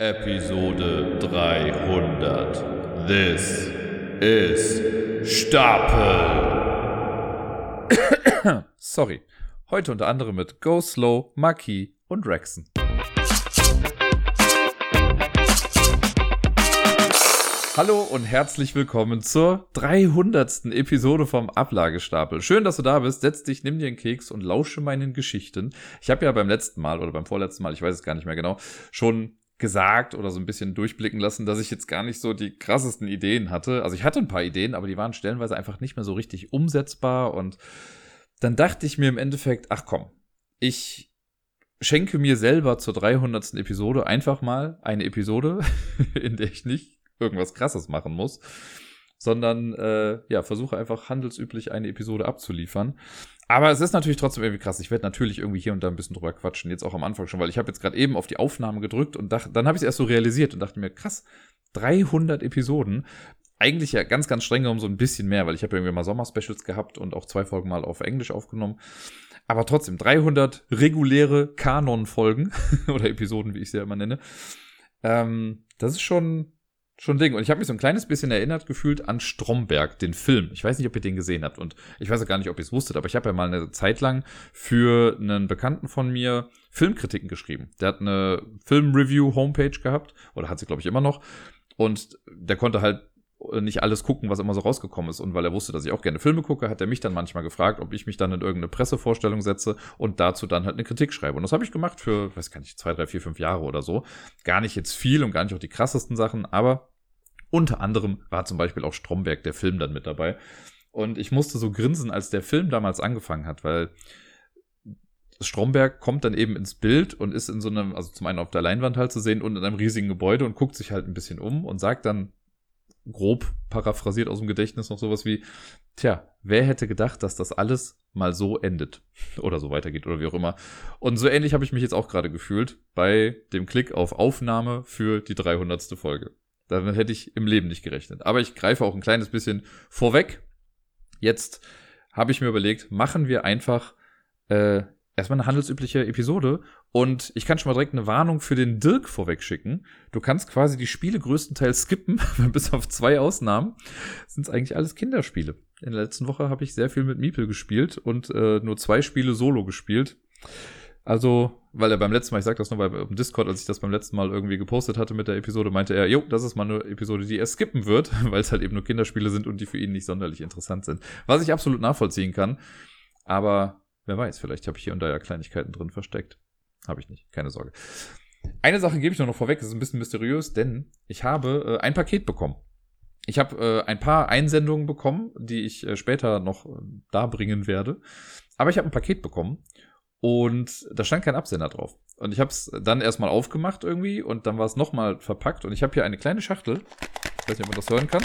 Episode 300. This is Stapel. Sorry. Heute unter anderem mit Go Slow, Maki und Rexen. Hallo und herzlich willkommen zur 300. Episode vom Ablagestapel. Schön, dass du da bist. Setz dich, nimm dir einen Keks und lausche meinen Geschichten. Ich habe ja beim letzten Mal oder beim vorletzten Mal, ich weiß es gar nicht mehr genau, schon gesagt oder so ein bisschen durchblicken lassen, dass ich jetzt gar nicht so die krassesten Ideen hatte. Also ich hatte ein paar Ideen, aber die waren stellenweise einfach nicht mehr so richtig umsetzbar und dann dachte ich mir im Endeffekt, ach komm, ich schenke mir selber zur 300. Episode einfach mal eine Episode, in der ich nicht irgendwas Krasses machen muss, sondern äh, ja, versuche einfach handelsüblich eine Episode abzuliefern. Aber es ist natürlich trotzdem irgendwie krass. Ich werde natürlich irgendwie hier und da ein bisschen drüber quatschen, jetzt auch am Anfang schon, weil ich habe jetzt gerade eben auf die Aufnahme gedrückt und dachte, dann habe ich es erst so realisiert und dachte mir, krass, 300 Episoden. Eigentlich ja ganz, ganz streng um so ein bisschen mehr, weil ich habe irgendwie mal Sommer-Specials gehabt und auch zwei Folgen mal auf Englisch aufgenommen. Aber trotzdem, 300 reguläre Kanon-Folgen oder Episoden, wie ich sie ja immer nenne. Ähm, das ist schon, schon Ding. Und ich habe mich so ein kleines bisschen erinnert gefühlt an Stromberg, den Film. Ich weiß nicht, ob ihr den gesehen habt. Und ich weiß auch gar nicht, ob ihr es wusstet, aber ich habe ja mal eine Zeit lang für einen Bekannten von mir Filmkritiken geschrieben. Der hat eine Film-Review-Homepage gehabt, oder hat sie, glaube ich, immer noch. Und der konnte halt nicht alles gucken, was immer so rausgekommen ist. Und weil er wusste, dass ich auch gerne Filme gucke, hat er mich dann manchmal gefragt, ob ich mich dann in irgendeine Pressevorstellung setze und dazu dann halt eine Kritik schreibe. Und das habe ich gemacht für, weiß gar nicht, zwei, drei, vier, fünf Jahre oder so. Gar nicht jetzt viel und gar nicht auch die krassesten Sachen, aber unter anderem war zum Beispiel auch Stromberg, der Film, dann mit dabei. Und ich musste so grinsen, als der Film damals angefangen hat, weil Stromberg kommt dann eben ins Bild und ist in so einem, also zum einen auf der Leinwand halt zu sehen und in einem riesigen Gebäude und guckt sich halt ein bisschen um und sagt dann grob paraphrasiert aus dem Gedächtnis noch sowas wie, tja, wer hätte gedacht, dass das alles mal so endet oder so weitergeht oder wie auch immer. Und so ähnlich habe ich mich jetzt auch gerade gefühlt bei dem Klick auf Aufnahme für die 300. Folge. Damit hätte ich im Leben nicht gerechnet. Aber ich greife auch ein kleines bisschen vorweg. Jetzt habe ich mir überlegt, machen wir einfach äh, erstmal eine handelsübliche Episode. Und ich kann schon mal direkt eine Warnung für den Dirk vorweg schicken. Du kannst quasi die Spiele größtenteils skippen, bis auf zwei Ausnahmen. Sind es eigentlich alles Kinderspiele. In der letzten Woche habe ich sehr viel mit Miepel gespielt und äh, nur zwei Spiele solo gespielt. Also, weil er beim letzten Mal, ich sag das nur bei Discord, als ich das beim letzten Mal irgendwie gepostet hatte mit der Episode, meinte er, jo, das ist mal eine Episode, die er skippen wird, weil es halt eben nur Kinderspiele sind und die für ihn nicht sonderlich interessant sind. Was ich absolut nachvollziehen kann. Aber wer weiß, vielleicht habe ich hier und da ja Kleinigkeiten drin versteckt. Habe ich nicht, keine Sorge. Eine Sache gebe ich nur noch vorweg, das ist ein bisschen mysteriös, denn ich habe äh, ein Paket bekommen. Ich habe äh, ein paar Einsendungen bekommen, die ich äh, später noch äh, darbringen werde. Aber ich habe ein Paket bekommen und da stand kein Absender drauf. Und ich habe es dann erstmal aufgemacht irgendwie und dann war es nochmal verpackt. Und ich habe hier eine kleine Schachtel. Ich weiß nicht, ob man das hören kann.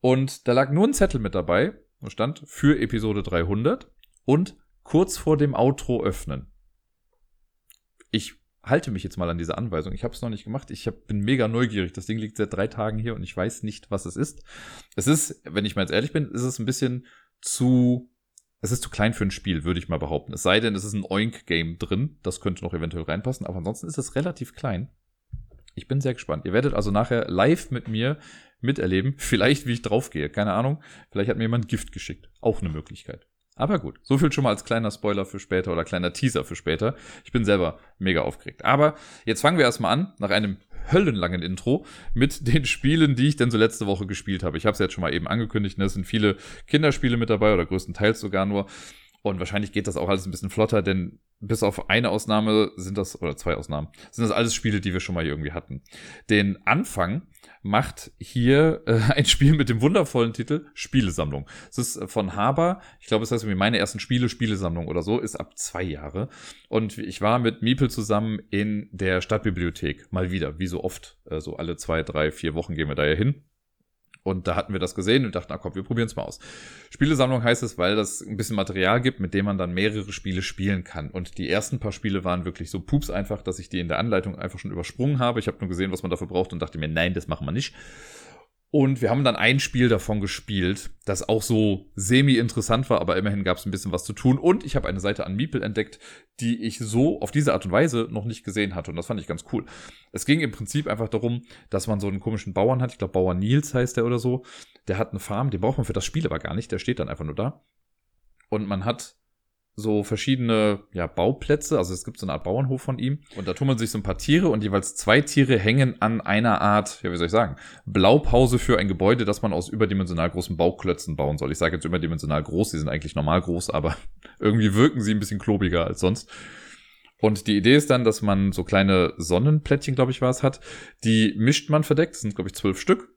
Und da lag nur ein Zettel mit dabei. Und stand für Episode 300 und kurz vor dem Outro öffnen. Ich halte mich jetzt mal an diese Anweisung. Ich habe es noch nicht gemacht. Ich hab, bin mega neugierig. Das Ding liegt seit drei Tagen hier und ich weiß nicht, was es ist. Es ist, wenn ich mal jetzt ehrlich bin, ist es ein bisschen zu es ist zu klein für ein Spiel, würde ich mal behaupten. Es sei denn, es ist ein Oink-Game drin. Das könnte noch eventuell reinpassen. Aber ansonsten ist es relativ klein. Ich bin sehr gespannt. Ihr werdet also nachher live mit mir miterleben. Vielleicht, wie ich draufgehe. Keine Ahnung. Vielleicht hat mir jemand Gift geschickt. Auch eine Möglichkeit. Aber gut, so viel schon mal als kleiner Spoiler für später oder kleiner Teaser für später. Ich bin selber mega aufgeregt. Aber jetzt fangen wir erstmal an, nach einem höllenlangen Intro, mit den Spielen, die ich denn so letzte Woche gespielt habe. Ich habe es jetzt schon mal eben angekündigt, ne? es sind viele Kinderspiele mit dabei oder größtenteils sogar nur. Und wahrscheinlich geht das auch alles ein bisschen flotter, denn bis auf eine Ausnahme sind das, oder zwei Ausnahmen, sind das alles Spiele, die wir schon mal irgendwie hatten. Den Anfang macht hier äh, ein Spiel mit dem wundervollen Titel Spielesammlung. Es ist äh, von Haber, ich glaube, es heißt irgendwie meine ersten Spiele, Spielesammlung oder so, ist ab zwei Jahre. Und ich war mit Miepel zusammen in der Stadtbibliothek, mal wieder, wie so oft, äh, so alle zwei, drei, vier Wochen gehen wir da ja hin. Und da hatten wir das gesehen und dachten, na komm, wir probieren es mal aus. Spielesammlung heißt es, weil das ein bisschen Material gibt, mit dem man dann mehrere Spiele spielen kann. Und die ersten paar Spiele waren wirklich so pups einfach, dass ich die in der Anleitung einfach schon übersprungen habe. Ich habe nur gesehen, was man dafür braucht und dachte mir, nein, das machen wir nicht. Und wir haben dann ein Spiel davon gespielt, das auch so semi-interessant war, aber immerhin gab es ein bisschen was zu tun. Und ich habe eine Seite an Meeple entdeckt, die ich so auf diese Art und Weise noch nicht gesehen hatte. Und das fand ich ganz cool. Es ging im Prinzip einfach darum, dass man so einen komischen Bauern hat. Ich glaube, Bauer Nils heißt der oder so. Der hat eine Farm, den braucht man für das Spiel aber gar nicht. Der steht dann einfach nur da. Und man hat so verschiedene ja, Bauplätze. Also es gibt so eine Art Bauernhof von ihm. Und da tummeln sich so ein paar Tiere und jeweils zwei Tiere hängen an einer Art, ja, wie soll ich sagen, Blaupause für ein Gebäude, das man aus überdimensional großen Bauklötzen bauen soll. Ich sage jetzt überdimensional groß, die sind eigentlich normal groß, aber irgendwie wirken sie ein bisschen klobiger als sonst. Und die Idee ist dann, dass man so kleine Sonnenplättchen, glaube ich, war es, hat. Die mischt man verdeckt, das sind, glaube ich, zwölf Stück.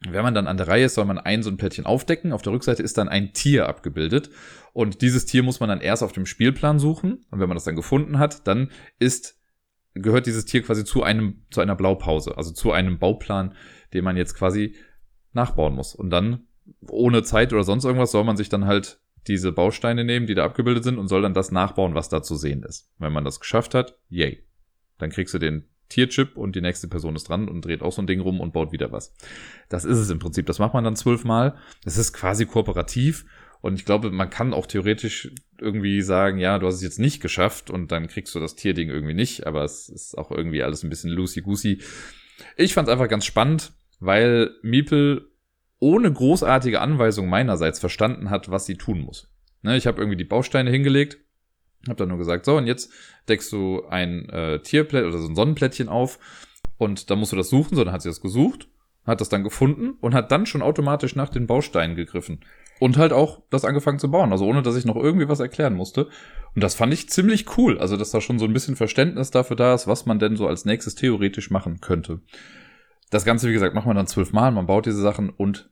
Wenn man dann an der Reihe ist, soll man ein so ein Plättchen aufdecken. Auf der Rückseite ist dann ein Tier abgebildet. Und dieses Tier muss man dann erst auf dem Spielplan suchen. Und wenn man das dann gefunden hat, dann ist, gehört dieses Tier quasi zu einem, zu einer Blaupause. Also zu einem Bauplan, den man jetzt quasi nachbauen muss. Und dann, ohne Zeit oder sonst irgendwas, soll man sich dann halt diese Bausteine nehmen, die da abgebildet sind und soll dann das nachbauen, was da zu sehen ist. Wenn man das geschafft hat, yay. Dann kriegst du den Tierchip und die nächste Person ist dran und dreht auch so ein Ding rum und baut wieder was. Das ist es im Prinzip. Das macht man dann zwölfmal. Das ist quasi kooperativ. Und ich glaube, man kann auch theoretisch irgendwie sagen, ja, du hast es jetzt nicht geschafft und dann kriegst du das Tierding irgendwie nicht. Aber es ist auch irgendwie alles ein bisschen loosey-goosey. Ich fand es einfach ganz spannend, weil Miepel ohne großartige Anweisung meinerseits verstanden hat, was sie tun muss. Ne, ich habe irgendwie die Bausteine hingelegt hab dann nur gesagt, so, und jetzt deckst du ein äh, Tierplättchen oder so ein Sonnenplättchen auf und dann musst du das suchen. So, dann hat sie das gesucht, hat das dann gefunden und hat dann schon automatisch nach den Bausteinen gegriffen. Und halt auch das angefangen zu bauen, also ohne dass ich noch irgendwie was erklären musste. Und das fand ich ziemlich cool, also dass da schon so ein bisschen Verständnis dafür da ist, was man denn so als nächstes theoretisch machen könnte. Das Ganze, wie gesagt, macht man dann zwölfmal, man baut diese Sachen und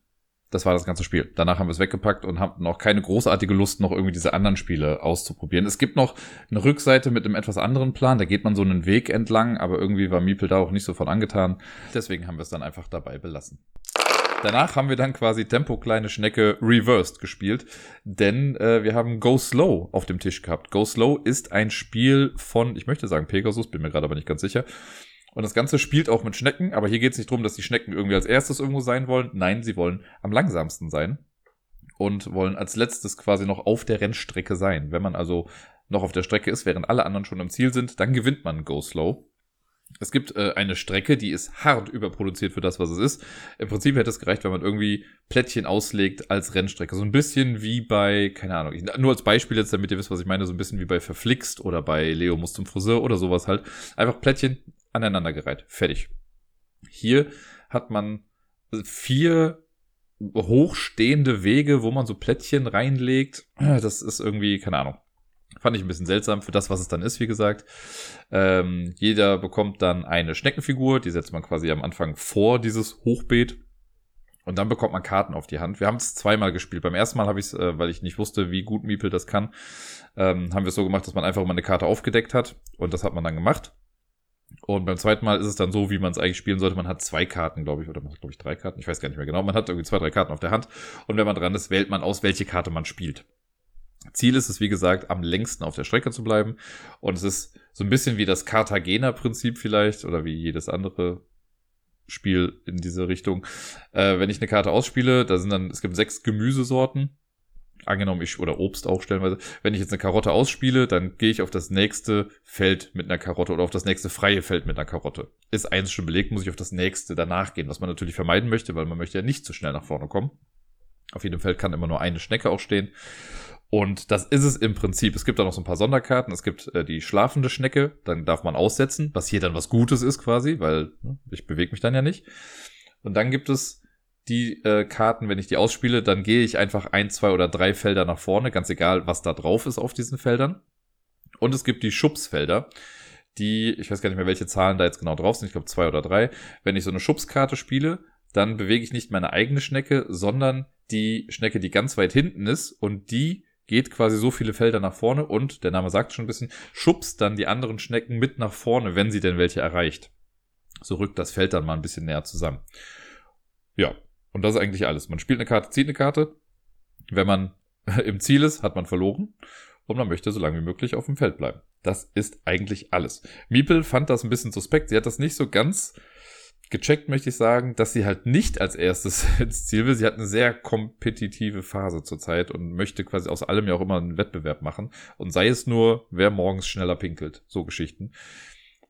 das war das ganze Spiel. Danach haben wir es weggepackt und haben noch keine großartige Lust, noch irgendwie diese anderen Spiele auszuprobieren. Es gibt noch eine Rückseite mit einem etwas anderen Plan. Da geht man so einen Weg entlang, aber irgendwie war Miepel da auch nicht so von angetan. Deswegen haben wir es dann einfach dabei belassen. Danach haben wir dann quasi Tempo kleine Schnecke reversed gespielt, denn äh, wir haben Go Slow auf dem Tisch gehabt. Go Slow ist ein Spiel von, ich möchte sagen Pegasus, bin mir gerade aber nicht ganz sicher. Und das Ganze spielt auch mit Schnecken, aber hier geht es nicht darum, dass die Schnecken irgendwie als erstes irgendwo sein wollen. Nein, sie wollen am langsamsten sein und wollen als letztes quasi noch auf der Rennstrecke sein. Wenn man also noch auf der Strecke ist, während alle anderen schon im Ziel sind, dann gewinnt man Go Slow. Es gibt äh, eine Strecke, die ist hart überproduziert für das, was es ist. Im Prinzip hätte es gereicht, wenn man irgendwie Plättchen auslegt als Rennstrecke. So ein bisschen wie bei, keine Ahnung, nur als Beispiel jetzt, damit ihr wisst, was ich meine, so ein bisschen wie bei Verflixt oder bei Leo muss zum Friseur oder sowas halt. Einfach Plättchen aneinandergereiht. Fertig. Hier hat man vier hochstehende Wege, wo man so Plättchen reinlegt. Das ist irgendwie, keine Ahnung. Fand ich ein bisschen seltsam für das, was es dann ist, wie gesagt. Ähm, jeder bekommt dann eine Schneckenfigur, die setzt man quasi am Anfang vor dieses Hochbeet. Und dann bekommt man Karten auf die Hand. Wir haben es zweimal gespielt. Beim ersten Mal habe ich es, äh, weil ich nicht wusste, wie gut Miepel das kann, ähm, haben wir es so gemacht, dass man einfach mal eine Karte aufgedeckt hat. Und das hat man dann gemacht. Und beim zweiten Mal ist es dann so, wie man es eigentlich spielen sollte. Man hat zwei Karten, glaube ich, oder man hat, glaube ich, drei Karten. Ich weiß gar nicht mehr genau. Man hat irgendwie zwei, drei Karten auf der Hand. Und wenn man dran ist, wählt man aus, welche Karte man spielt. Ziel ist es, wie gesagt, am längsten auf der Strecke zu bleiben. Und es ist so ein bisschen wie das Cartagena-Prinzip vielleicht oder wie jedes andere Spiel in diese Richtung. Äh, wenn ich eine Karte ausspiele, da sind dann, es gibt sechs Gemüsesorten angenommen ich, oder Obst auch stellenweise, wenn ich jetzt eine Karotte ausspiele, dann gehe ich auf das nächste Feld mit einer Karotte oder auf das nächste freie Feld mit einer Karotte. Ist eins schon belegt, muss ich auf das nächste danach gehen, was man natürlich vermeiden möchte, weil man möchte ja nicht zu schnell nach vorne kommen. Auf jedem Feld kann immer nur eine Schnecke auch stehen. Und das ist es im Prinzip. Es gibt da noch so ein paar Sonderkarten. Es gibt äh, die schlafende Schnecke, dann darf man aussetzen, was hier dann was Gutes ist quasi, weil ne, ich bewege mich dann ja nicht. Und dann gibt es die äh, Karten, wenn ich die ausspiele, dann gehe ich einfach ein, zwei oder drei Felder nach vorne, ganz egal, was da drauf ist auf diesen Feldern. Und es gibt die Schubsfelder, die, ich weiß gar nicht mehr, welche Zahlen da jetzt genau drauf sind, ich glaube zwei oder drei. Wenn ich so eine Schubskarte spiele, dann bewege ich nicht meine eigene Schnecke, sondern die Schnecke, die ganz weit hinten ist und die geht quasi so viele Felder nach vorne und, der Name sagt schon ein bisschen, schubst dann die anderen Schnecken mit nach vorne, wenn sie denn welche erreicht. So rückt das Feld dann mal ein bisschen näher zusammen. Ja, und das ist eigentlich alles. Man spielt eine Karte, zieht eine Karte. Wenn man im Ziel ist, hat man verloren. Und man möchte so lange wie möglich auf dem Feld bleiben. Das ist eigentlich alles. Miepel fand das ein bisschen suspekt. Sie hat das nicht so ganz gecheckt, möchte ich sagen, dass sie halt nicht als erstes ins Ziel will. Sie hat eine sehr kompetitive Phase zurzeit und möchte quasi aus allem ja auch immer einen Wettbewerb machen. Und sei es nur, wer morgens schneller pinkelt. So Geschichten.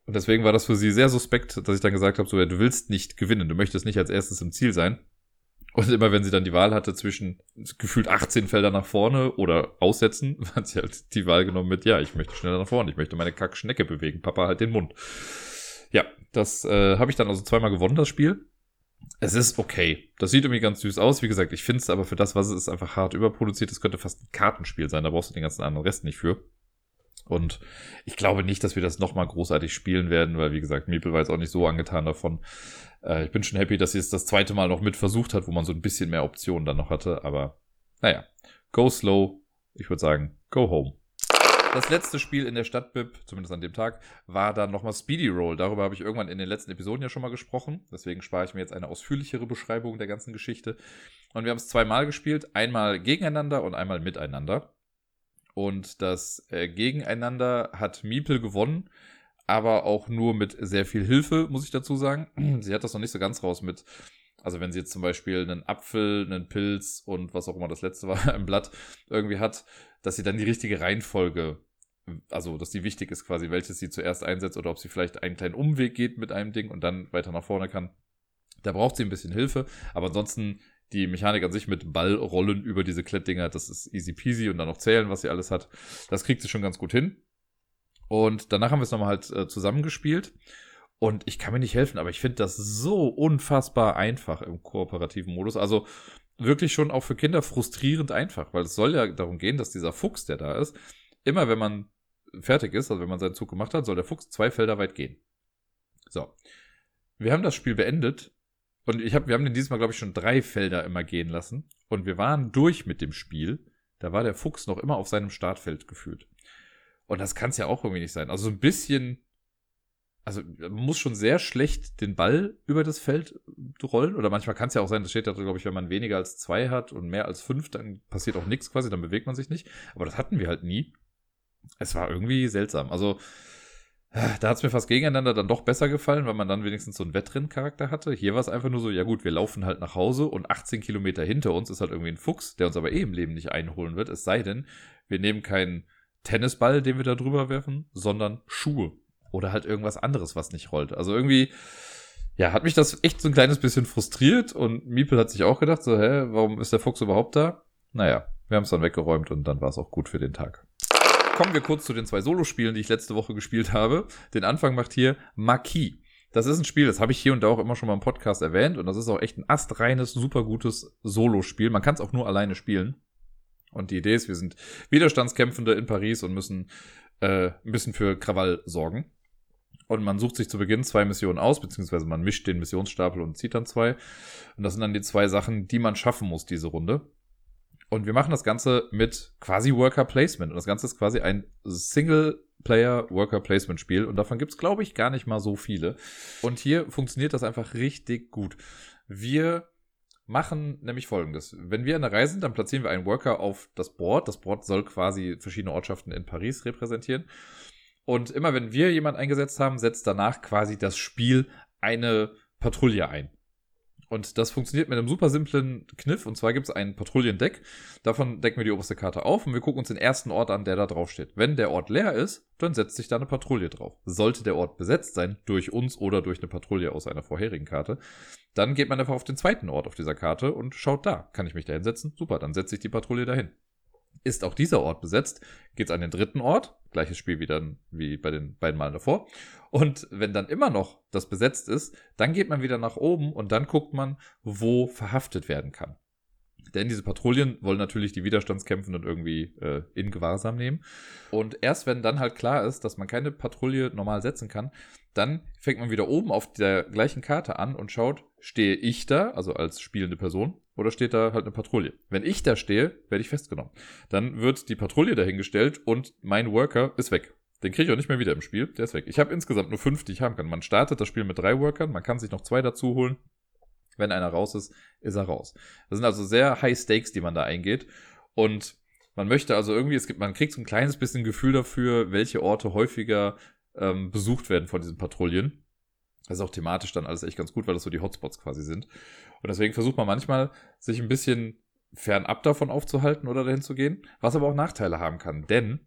Und deswegen war das für sie sehr suspekt, dass ich dann gesagt habe, so, du willst nicht gewinnen, du möchtest nicht als erstes im Ziel sein. Und immer wenn sie dann die Wahl hatte zwischen gefühlt 18 Felder nach vorne oder aussetzen, hat sie halt die Wahl genommen mit, ja, ich möchte schneller nach vorne, ich möchte meine Kackschnecke bewegen, Papa halt den Mund. Ja, das äh, habe ich dann also zweimal gewonnen, das Spiel. Es ist okay. Das sieht irgendwie ganz süß aus. Wie gesagt, ich finde es aber für das, was es ist, einfach hart überproduziert. Es könnte fast ein Kartenspiel sein. Da brauchst du den ganzen anderen Rest nicht für. Und ich glaube nicht, dass wir das nochmal großartig spielen werden, weil, wie gesagt, Meeple war jetzt auch nicht so angetan davon. Äh, ich bin schon happy, dass sie es das zweite Mal noch mit versucht hat, wo man so ein bisschen mehr Optionen dann noch hatte. Aber naja, go slow. Ich würde sagen, go home. Das letzte Spiel in der Stadtbib, zumindest an dem Tag, war dann nochmal Speedy Roll. Darüber habe ich irgendwann in den letzten Episoden ja schon mal gesprochen. Deswegen spare ich mir jetzt eine ausführlichere Beschreibung der ganzen Geschichte. Und wir haben es zweimal gespielt. Einmal gegeneinander und einmal miteinander. Und das äh, Gegeneinander hat Miepel gewonnen, aber auch nur mit sehr viel Hilfe, muss ich dazu sagen. Sie hat das noch nicht so ganz raus mit, also wenn sie jetzt zum Beispiel einen Apfel, einen Pilz und was auch immer das letzte war im Blatt irgendwie hat, dass sie dann die richtige Reihenfolge, also dass die wichtig ist quasi, welches sie zuerst einsetzt oder ob sie vielleicht einen kleinen Umweg geht mit einem Ding und dann weiter nach vorne kann. Da braucht sie ein bisschen Hilfe, aber ansonsten die Mechanik an sich mit Ballrollen über diese Klettdinger, das ist easy peasy und dann noch zählen, was sie alles hat. Das kriegt sie schon ganz gut hin. Und danach haben wir es nochmal halt äh, zusammengespielt. Und ich kann mir nicht helfen, aber ich finde das so unfassbar einfach im kooperativen Modus. Also wirklich schon auch für Kinder frustrierend einfach, weil es soll ja darum gehen, dass dieser Fuchs, der da ist, immer wenn man fertig ist, also wenn man seinen Zug gemacht hat, soll der Fuchs zwei Felder weit gehen. So. Wir haben das Spiel beendet und ich hab, wir haben den dieses Mal, glaube ich, schon drei Felder immer gehen lassen. Und wir waren durch mit dem Spiel. Da war der Fuchs noch immer auf seinem Startfeld gefühlt. Und das kann es ja auch irgendwie nicht sein. Also so ein bisschen, also man muss schon sehr schlecht den Ball über das Feld rollen. Oder manchmal kann es ja auch sein, das steht da, glaube ich, wenn man weniger als zwei hat und mehr als fünf, dann passiert auch nichts quasi, dann bewegt man sich nicht. Aber das hatten wir halt nie. Es war irgendwie seltsam. Also da hat es mir fast gegeneinander dann doch besser gefallen, weil man dann wenigstens so einen Wettrenncharakter hatte. Hier war es einfach nur so, ja gut, wir laufen halt nach Hause und 18 Kilometer hinter uns ist halt irgendwie ein Fuchs, der uns aber eh im Leben nicht einholen wird. Es sei denn, wir nehmen keinen Tennisball, den wir da drüber werfen, sondern Schuhe. Oder halt irgendwas anderes, was nicht rollt. Also irgendwie, ja, hat mich das echt so ein kleines bisschen frustriert und Miepel hat sich auch gedacht, so, hä, warum ist der Fuchs überhaupt da? Naja, wir haben es dann weggeräumt und dann war es auch gut für den Tag kommen wir kurz zu den zwei Solospielen, die ich letzte Woche gespielt habe. Den Anfang macht hier Marquis. Das ist ein Spiel, das habe ich hier und da auch immer schon mal im Podcast erwähnt und das ist auch echt ein astreines, super gutes Solospiel. Man kann es auch nur alleine spielen. Und die Idee ist, wir sind Widerstandskämpfende in Paris und müssen äh, ein bisschen für Krawall sorgen. Und man sucht sich zu Beginn zwei Missionen aus, beziehungsweise man mischt den Missionsstapel und zieht dann zwei. Und das sind dann die zwei Sachen, die man schaffen muss diese Runde. Und wir machen das Ganze mit quasi Worker Placement. Und das Ganze ist quasi ein Single-Player Worker Placement Spiel. Und davon gibt es, glaube ich, gar nicht mal so viele. Und hier funktioniert das einfach richtig gut. Wir machen nämlich folgendes. Wenn wir in der Reise sind, dann platzieren wir einen Worker auf das Board. Das Board soll quasi verschiedene Ortschaften in Paris repräsentieren. Und immer wenn wir jemanden eingesetzt haben, setzt danach quasi das Spiel eine Patrouille ein. Und das funktioniert mit einem super simplen Kniff. Und zwar gibt es ein Patrouillendeck. Davon decken wir die oberste Karte auf und wir gucken uns den ersten Ort an, der da drauf steht. Wenn der Ort leer ist, dann setzt sich da eine Patrouille drauf. Sollte der Ort besetzt sein, durch uns oder durch eine Patrouille aus einer vorherigen Karte, dann geht man einfach auf den zweiten Ort auf dieser Karte und schaut da. Kann ich mich da hinsetzen? Super, dann setze ich die Patrouille dahin. Ist auch dieser Ort besetzt, geht es an den dritten Ort. Gleiches Spiel wie, dann, wie bei den beiden Malen davor. Und wenn dann immer noch das besetzt ist, dann geht man wieder nach oben und dann guckt man, wo verhaftet werden kann. Denn diese Patrouillen wollen natürlich die Widerstandskämpfenden irgendwie äh, in Gewahrsam nehmen. Und erst wenn dann halt klar ist, dass man keine Patrouille normal setzen kann, dann fängt man wieder oben auf der gleichen Karte an und schaut, stehe ich da, also als spielende Person, oder steht da halt eine Patrouille? Wenn ich da stehe, werde ich festgenommen. Dann wird die Patrouille dahingestellt und mein Worker ist weg. Den kriege ich auch nicht mehr wieder im Spiel, der ist weg. Ich habe insgesamt nur fünf, die ich haben kann. Man startet das Spiel mit drei Workern, man kann sich noch zwei dazu holen. Wenn einer raus ist, ist er raus. Das sind also sehr High Stakes, die man da eingeht. Und man möchte also irgendwie, es gibt, man kriegt so ein kleines bisschen Gefühl dafür, welche Orte häufiger ähm, besucht werden von diesen Patrouillen. Das ist auch thematisch dann alles echt ganz gut, weil das so die Hotspots quasi sind. Und deswegen versucht man manchmal, sich ein bisschen fernab davon aufzuhalten oder dahin zu gehen, was aber auch Nachteile haben kann. Denn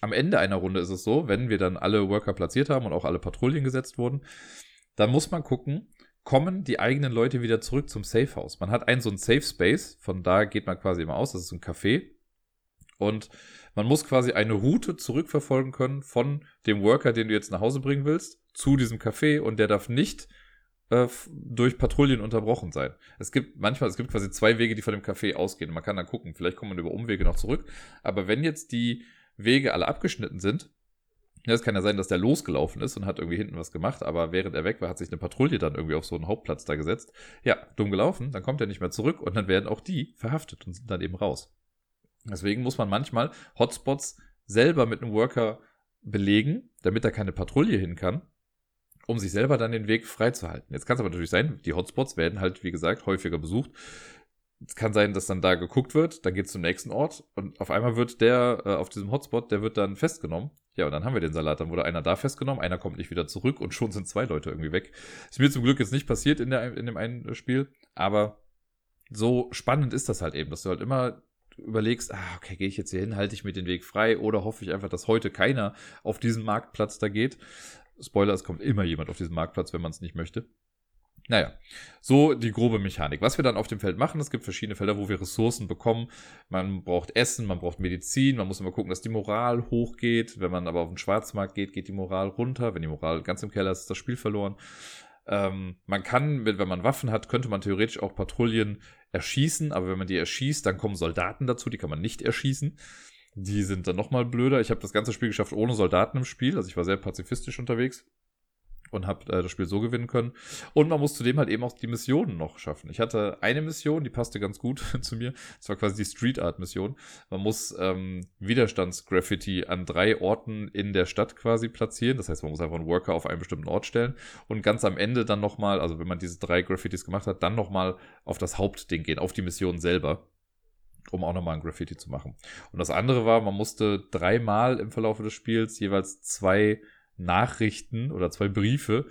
am Ende einer Runde ist es so, wenn wir dann alle Worker platziert haben und auch alle Patrouillen gesetzt wurden, dann muss man gucken, kommen die eigenen Leute wieder zurück zum Safe House. Man hat einen so einen Safe Space, von da geht man quasi immer aus, das ist ein Café. Und man muss quasi eine Route zurückverfolgen können von dem Worker, den du jetzt nach Hause bringen willst, zu diesem Café und der darf nicht äh, durch Patrouillen unterbrochen sein. Es gibt manchmal, es gibt quasi zwei Wege, die von dem Café ausgehen. Man kann dann gucken, vielleicht kommt man über Umwege noch zurück. Aber wenn jetzt die Wege alle abgeschnitten sind, ja, es kann ja sein, dass der losgelaufen ist und hat irgendwie hinten was gemacht, aber während er weg war, hat sich eine Patrouille dann irgendwie auf so einen Hauptplatz da gesetzt. Ja, dumm gelaufen, dann kommt er nicht mehr zurück und dann werden auch die verhaftet und sind dann eben raus. Deswegen muss man manchmal Hotspots selber mit einem Worker belegen, damit da keine Patrouille hin kann, um sich selber dann den Weg freizuhalten. Jetzt kann es aber natürlich sein, die Hotspots werden halt, wie gesagt, häufiger besucht es kann sein, dass dann da geguckt wird, dann geht es zum nächsten Ort und auf einmal wird der äh, auf diesem Hotspot, der wird dann festgenommen. Ja, und dann haben wir den Salat. Dann wurde einer da festgenommen, einer kommt nicht wieder zurück und schon sind zwei Leute irgendwie weg. Ist mir zum Glück jetzt nicht passiert in, der, in dem einen Spiel, aber so spannend ist das halt eben, dass du halt immer überlegst, ah, okay, gehe ich jetzt hier hin, halte ich mir den Weg frei oder hoffe ich einfach, dass heute keiner auf diesen Marktplatz da geht. Spoiler, es kommt immer jemand auf diesen Marktplatz, wenn man es nicht möchte. Naja, so die grobe Mechanik. Was wir dann auf dem Feld machen, es gibt verschiedene Felder, wo wir Ressourcen bekommen. Man braucht Essen, man braucht Medizin, man muss immer gucken, dass die Moral hochgeht. Wenn man aber auf den Schwarzmarkt geht, geht die Moral runter. Wenn die Moral ganz im Keller ist, ist das Spiel verloren. Ähm, man kann, wenn man Waffen hat, könnte man theoretisch auch Patrouillen erschießen, aber wenn man die erschießt, dann kommen Soldaten dazu, die kann man nicht erschießen. Die sind dann nochmal blöder. Ich habe das ganze Spiel geschafft ohne Soldaten im Spiel, also ich war sehr pazifistisch unterwegs und habe äh, das Spiel so gewinnen können. Und man muss zudem halt eben auch die Missionen noch schaffen. Ich hatte eine Mission, die passte ganz gut zu mir. Das war quasi die Street Art Mission. Man muss ähm, Widerstandsgraffiti an drei Orten in der Stadt quasi platzieren. Das heißt, man muss einfach einen Worker auf einen bestimmten Ort stellen und ganz am Ende dann nochmal, also wenn man diese drei Graffitis gemacht hat, dann nochmal auf das Hauptding gehen, auf die Mission selber um auch nochmal ein Graffiti zu machen. Und das andere war, man musste dreimal im Verlauf des Spiels jeweils zwei Nachrichten oder zwei Briefe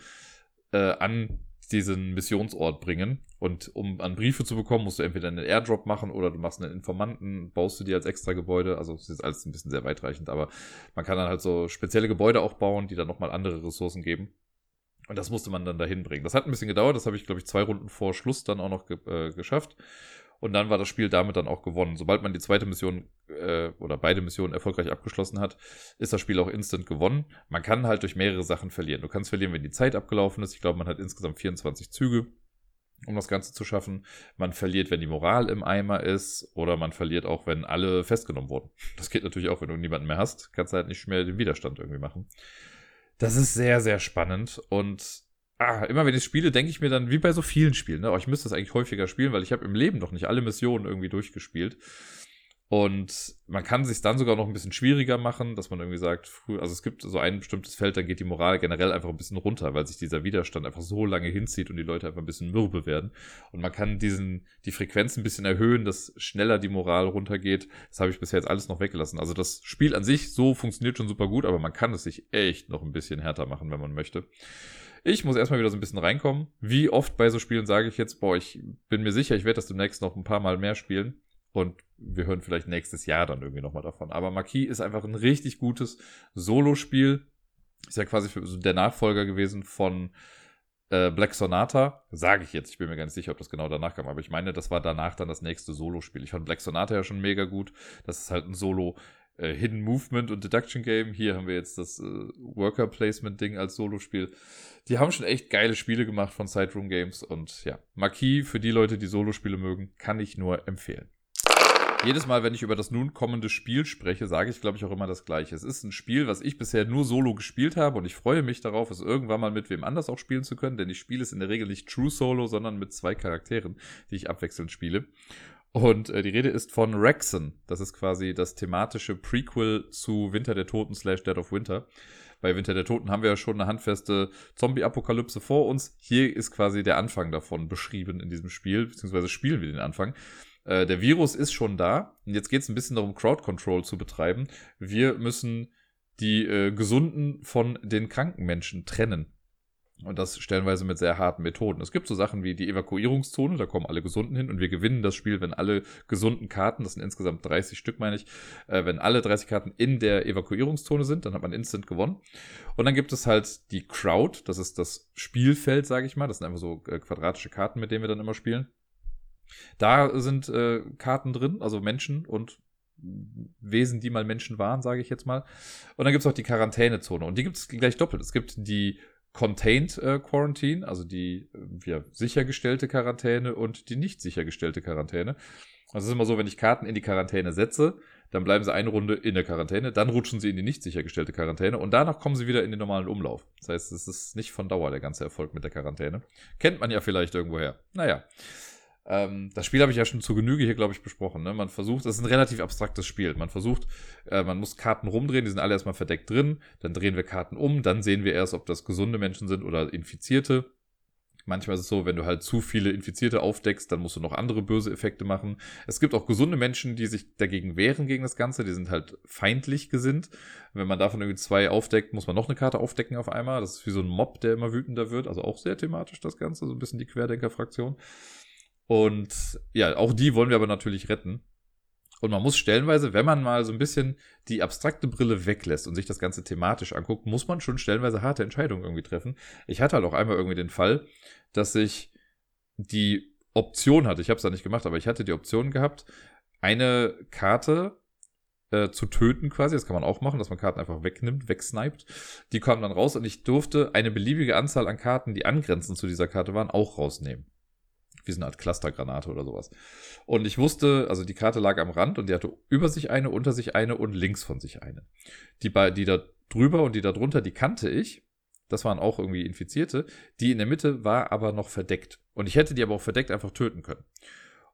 äh, an diesen Missionsort bringen. Und um an Briefe zu bekommen, musst du entweder einen Airdrop machen oder du machst einen Informanten, baust du die als extra Gebäude. Also es ist alles ein bisschen sehr weitreichend, aber man kann dann halt so spezielle Gebäude auch bauen, die dann nochmal andere Ressourcen geben. Und das musste man dann dahin bringen. Das hat ein bisschen gedauert, das habe ich, glaube ich, zwei Runden vor Schluss dann auch noch ge äh, geschafft. Und dann war das Spiel damit dann auch gewonnen. Sobald man die zweite Mission äh, oder beide Missionen erfolgreich abgeschlossen hat, ist das Spiel auch instant gewonnen. Man kann halt durch mehrere Sachen verlieren. Du kannst verlieren, wenn die Zeit abgelaufen ist. Ich glaube, man hat insgesamt 24 Züge um das Ganze zu schaffen. Man verliert, wenn die Moral im Eimer ist, oder man verliert auch, wenn alle festgenommen wurden. Das geht natürlich auch, wenn du niemanden mehr hast, kannst du halt nicht mehr den Widerstand irgendwie machen. Das ist sehr, sehr spannend und ah, immer wenn ich spiele, denke ich mir dann, wie bei so vielen Spielen, ne? Oh, ich müsste das eigentlich häufiger spielen, weil ich habe im Leben noch nicht alle Missionen irgendwie durchgespielt. Und man kann sich dann sogar noch ein bisschen schwieriger machen, dass man irgendwie sagt, also es gibt so ein bestimmtes Feld, dann geht die Moral generell einfach ein bisschen runter, weil sich dieser Widerstand einfach so lange hinzieht und die Leute einfach ein bisschen mürbe werden. Und man kann diesen, die Frequenz ein bisschen erhöhen, dass schneller die Moral runtergeht. Das habe ich bisher jetzt alles noch weggelassen. Also das Spiel an sich so funktioniert schon super gut, aber man kann es sich echt noch ein bisschen härter machen, wenn man möchte. Ich muss erstmal wieder so ein bisschen reinkommen. Wie oft bei so Spielen sage ich jetzt, boah, ich bin mir sicher, ich werde das demnächst noch ein paar Mal mehr spielen. Und wir hören vielleicht nächstes Jahr dann irgendwie nochmal davon. Aber Marquis ist einfach ein richtig gutes Solo-Spiel. Ist ja quasi der Nachfolger gewesen von äh, Black Sonata. Sage ich jetzt. Ich bin mir gar nicht sicher, ob das genau danach kam. Aber ich meine, das war danach dann das nächste Solo-Spiel. Ich fand Black Sonata ja schon mega gut. Das ist halt ein Solo- äh, Hidden Movement und Deduction Game. Hier haben wir jetzt das äh, Worker Placement Ding als Solospiel. Die haben schon echt geile Spiele gemacht von Sideroom Games und ja, Marquis für die Leute, die Solospiele mögen, kann ich nur empfehlen. Jedes Mal, wenn ich über das nun kommende Spiel spreche, sage ich, glaube ich, auch immer das Gleiche. Es ist ein Spiel, was ich bisher nur solo gespielt habe und ich freue mich darauf, es irgendwann mal mit wem anders auch spielen zu können, denn ich spiele es in der Regel nicht True Solo, sondern mit zwei Charakteren, die ich abwechselnd spiele. Und äh, die Rede ist von Rexen. Das ist quasi das thematische Prequel zu Winter der Toten slash Dead of Winter. Bei Winter der Toten haben wir ja schon eine handfeste Zombie-Apokalypse vor uns. Hier ist quasi der Anfang davon beschrieben in diesem Spiel, beziehungsweise spielen wir den Anfang. Äh, der Virus ist schon da und jetzt geht es ein bisschen darum, Crowd Control zu betreiben. Wir müssen die äh, Gesunden von den kranken Menschen trennen. Und das stellenweise mit sehr harten Methoden. Es gibt so Sachen wie die Evakuierungszone, da kommen alle Gesunden hin und wir gewinnen das Spiel, wenn alle gesunden Karten, das sind insgesamt 30 Stück, meine ich, äh, wenn alle 30 Karten in der Evakuierungszone sind, dann hat man instant gewonnen. Und dann gibt es halt die Crowd, das ist das Spielfeld, sage ich mal. Das sind einfach so äh, quadratische Karten, mit denen wir dann immer spielen. Da sind äh, Karten drin, also Menschen und Wesen, die mal Menschen waren, sage ich jetzt mal. Und dann gibt es auch die Quarantänezone. Und die gibt es gleich doppelt. Es gibt die Contained äh, Quarantine, also die äh, ja, sichergestellte Quarantäne und die nicht sichergestellte Quarantäne. Also es ist immer so, wenn ich Karten in die Quarantäne setze, dann bleiben sie eine Runde in der Quarantäne, dann rutschen sie in die nicht sichergestellte Quarantäne und danach kommen sie wieder in den normalen Umlauf. Das heißt, es ist nicht von Dauer der ganze Erfolg mit der Quarantäne. Kennt man ja vielleicht irgendwoher. Naja. Ähm, das Spiel habe ich ja schon zu Genüge hier, glaube ich, besprochen. Ne? Man versucht, das ist ein relativ abstraktes Spiel. Man versucht, äh, man muss Karten rumdrehen, die sind alle erstmal verdeckt drin. Dann drehen wir Karten um, dann sehen wir erst, ob das gesunde Menschen sind oder Infizierte. Manchmal ist es so, wenn du halt zu viele Infizierte aufdeckst, dann musst du noch andere böse Effekte machen. Es gibt auch gesunde Menschen, die sich dagegen wehren gegen das Ganze. Die sind halt feindlich gesinnt. Wenn man davon irgendwie zwei aufdeckt, muss man noch eine Karte aufdecken auf einmal. Das ist wie so ein Mob, der immer wütender wird. Also auch sehr thematisch das Ganze, so ein bisschen die Querdenker-Fraktion. Und ja, auch die wollen wir aber natürlich retten. Und man muss stellenweise, wenn man mal so ein bisschen die abstrakte Brille weglässt und sich das Ganze thematisch anguckt, muss man schon stellenweise harte Entscheidungen irgendwie treffen. Ich hatte halt auch einmal irgendwie den Fall, dass ich die Option hatte, ich habe es da nicht gemacht, aber ich hatte die Option gehabt, eine Karte äh, zu töten quasi, das kann man auch machen, dass man Karten einfach wegnimmt, wegsniped. Die kamen dann raus und ich durfte eine beliebige Anzahl an Karten, die angrenzend zu dieser Karte waren, auch rausnehmen wie so eine Art Clustergranate oder sowas. Und ich wusste, also die Karte lag am Rand und die hatte über sich eine, unter sich eine und links von sich eine. Die, die da drüber und die da drunter, die kannte ich. Das waren auch irgendwie Infizierte. Die in der Mitte war aber noch verdeckt. Und ich hätte die aber auch verdeckt einfach töten können.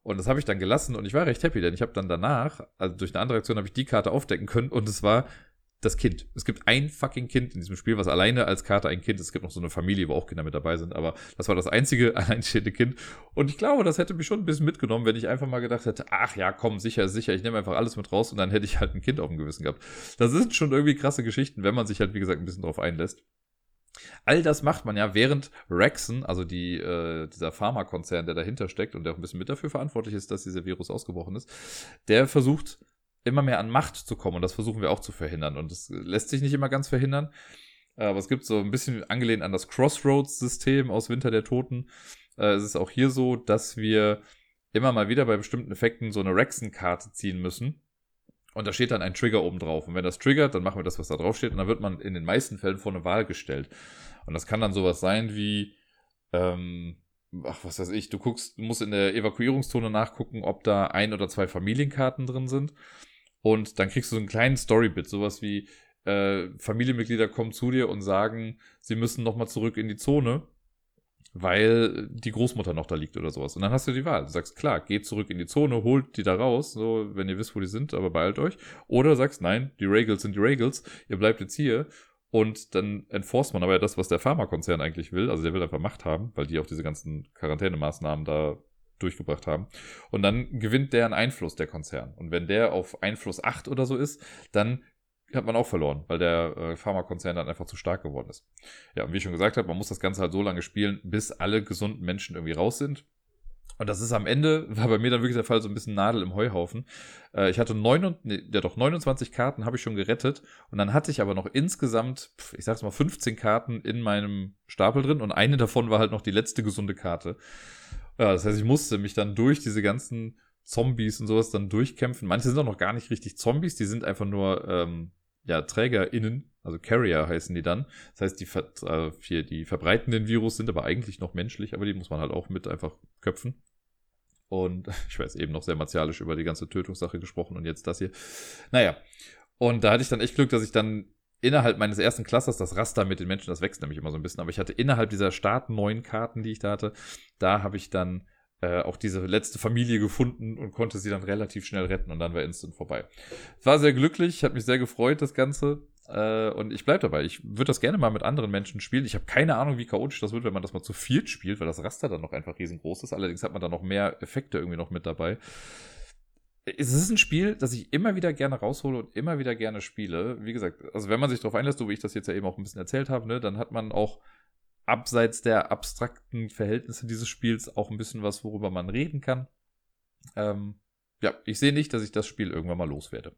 Und das habe ich dann gelassen und ich war recht happy, denn ich habe dann danach, also durch eine andere Aktion, habe ich die Karte aufdecken können und es war das Kind. Es gibt ein fucking Kind in diesem Spiel, was alleine als Karte ein Kind ist. Es gibt noch so eine Familie, wo auch Kinder mit dabei sind, aber das war das einzige alleinstehende Kind. Und ich glaube, das hätte mich schon ein bisschen mitgenommen, wenn ich einfach mal gedacht hätte, ach ja, komm, sicher, sicher, ich nehme einfach alles mit raus und dann hätte ich halt ein Kind auf dem Gewissen gehabt. Das sind schon irgendwie krasse Geschichten, wenn man sich halt, wie gesagt, ein bisschen drauf einlässt. All das macht man ja, während Rexon, also die, äh, dieser Pharmakonzern, der dahinter steckt und der auch ein bisschen mit dafür verantwortlich ist, dass dieser Virus ausgebrochen ist, der versucht immer mehr an Macht zu kommen und das versuchen wir auch zu verhindern. Und das lässt sich nicht immer ganz verhindern. Aber es gibt so ein bisschen angelehnt an das Crossroads-System aus Winter der Toten. Äh, es ist auch hier so, dass wir immer mal wieder bei bestimmten Effekten so eine Rexen-Karte ziehen müssen. Und da steht dann ein Trigger oben drauf. Und wenn das triggert, dann machen wir das, was da drauf steht. Und dann wird man in den meisten Fällen vor eine Wahl gestellt. Und das kann dann sowas sein wie, ähm, ach, was weiß ich, du guckst, du musst in der Evakuierungszone nachgucken, ob da ein oder zwei Familienkarten drin sind. Und dann kriegst du so einen kleinen Storybit, sowas wie äh, Familienmitglieder kommen zu dir und sagen, sie müssen nochmal zurück in die Zone, weil die Großmutter noch da liegt oder sowas. Und dann hast du die Wahl. Du sagst, klar, geht zurück in die Zone, holt die da raus, so, wenn ihr wisst, wo die sind, aber beeilt euch. Oder sagst, nein, die Regals sind die Regals, ihr bleibt jetzt hier. Und dann enforst man aber ja das, was der Pharmakonzern eigentlich will. Also der will einfach Macht haben, weil die auch diese ganzen Quarantänemaßnahmen da durchgebracht haben. Und dann gewinnt der einen Einfluss, der Konzern. Und wenn der auf Einfluss 8 oder so ist, dann hat man auch verloren, weil der äh, Pharmakonzern dann einfach zu stark geworden ist. Ja, und wie ich schon gesagt habe, man muss das Ganze halt so lange spielen, bis alle gesunden Menschen irgendwie raus sind. Und das ist am Ende, war bei mir dann wirklich der Fall, so ein bisschen Nadel im Heuhaufen. Äh, ich hatte neun nee, ja doch, 29 Karten habe ich schon gerettet. Und dann hatte ich aber noch insgesamt, ich sag's mal, 15 Karten in meinem Stapel drin. Und eine davon war halt noch die letzte gesunde Karte. Ja, das heißt, ich musste mich dann durch diese ganzen Zombies und sowas dann durchkämpfen. Manche sind auch noch gar nicht richtig Zombies, die sind einfach nur ähm, ja, TrägerInnen, also Carrier heißen die dann. Das heißt, die, ver äh, hier, die verbreiten den Virus, sind aber eigentlich noch menschlich, aber die muss man halt auch mit einfach köpfen. Und ich weiß eben noch sehr martialisch über die ganze Tötungssache gesprochen und jetzt das hier. Naja. Und da hatte ich dann echt Glück, dass ich dann innerhalb meines ersten Clusters, das Raster mit den Menschen, das wächst nämlich immer so ein bisschen, aber ich hatte innerhalb dieser Start neun Karten, die ich da hatte, da habe ich dann äh, auch diese letzte Familie gefunden und konnte sie dann relativ schnell retten und dann war Instant vorbei. War sehr glücklich, hat mich sehr gefreut, das Ganze. Äh, und ich bleibe dabei. Ich würde das gerne mal mit anderen Menschen spielen. Ich habe keine Ahnung, wie chaotisch das wird, wenn man das mal zu viert spielt, weil das Raster dann noch einfach riesengroß ist. Allerdings hat man da noch mehr Effekte irgendwie noch mit dabei es ist ein Spiel, das ich immer wieder gerne raushole und immer wieder gerne spiele. Wie gesagt, also wenn man sich darauf einlässt, so wie ich das jetzt ja eben auch ein bisschen erzählt habe, ne, dann hat man auch abseits der abstrakten Verhältnisse dieses Spiels auch ein bisschen was, worüber man reden kann. Ähm, ja, ich sehe nicht, dass ich das Spiel irgendwann mal loswerde.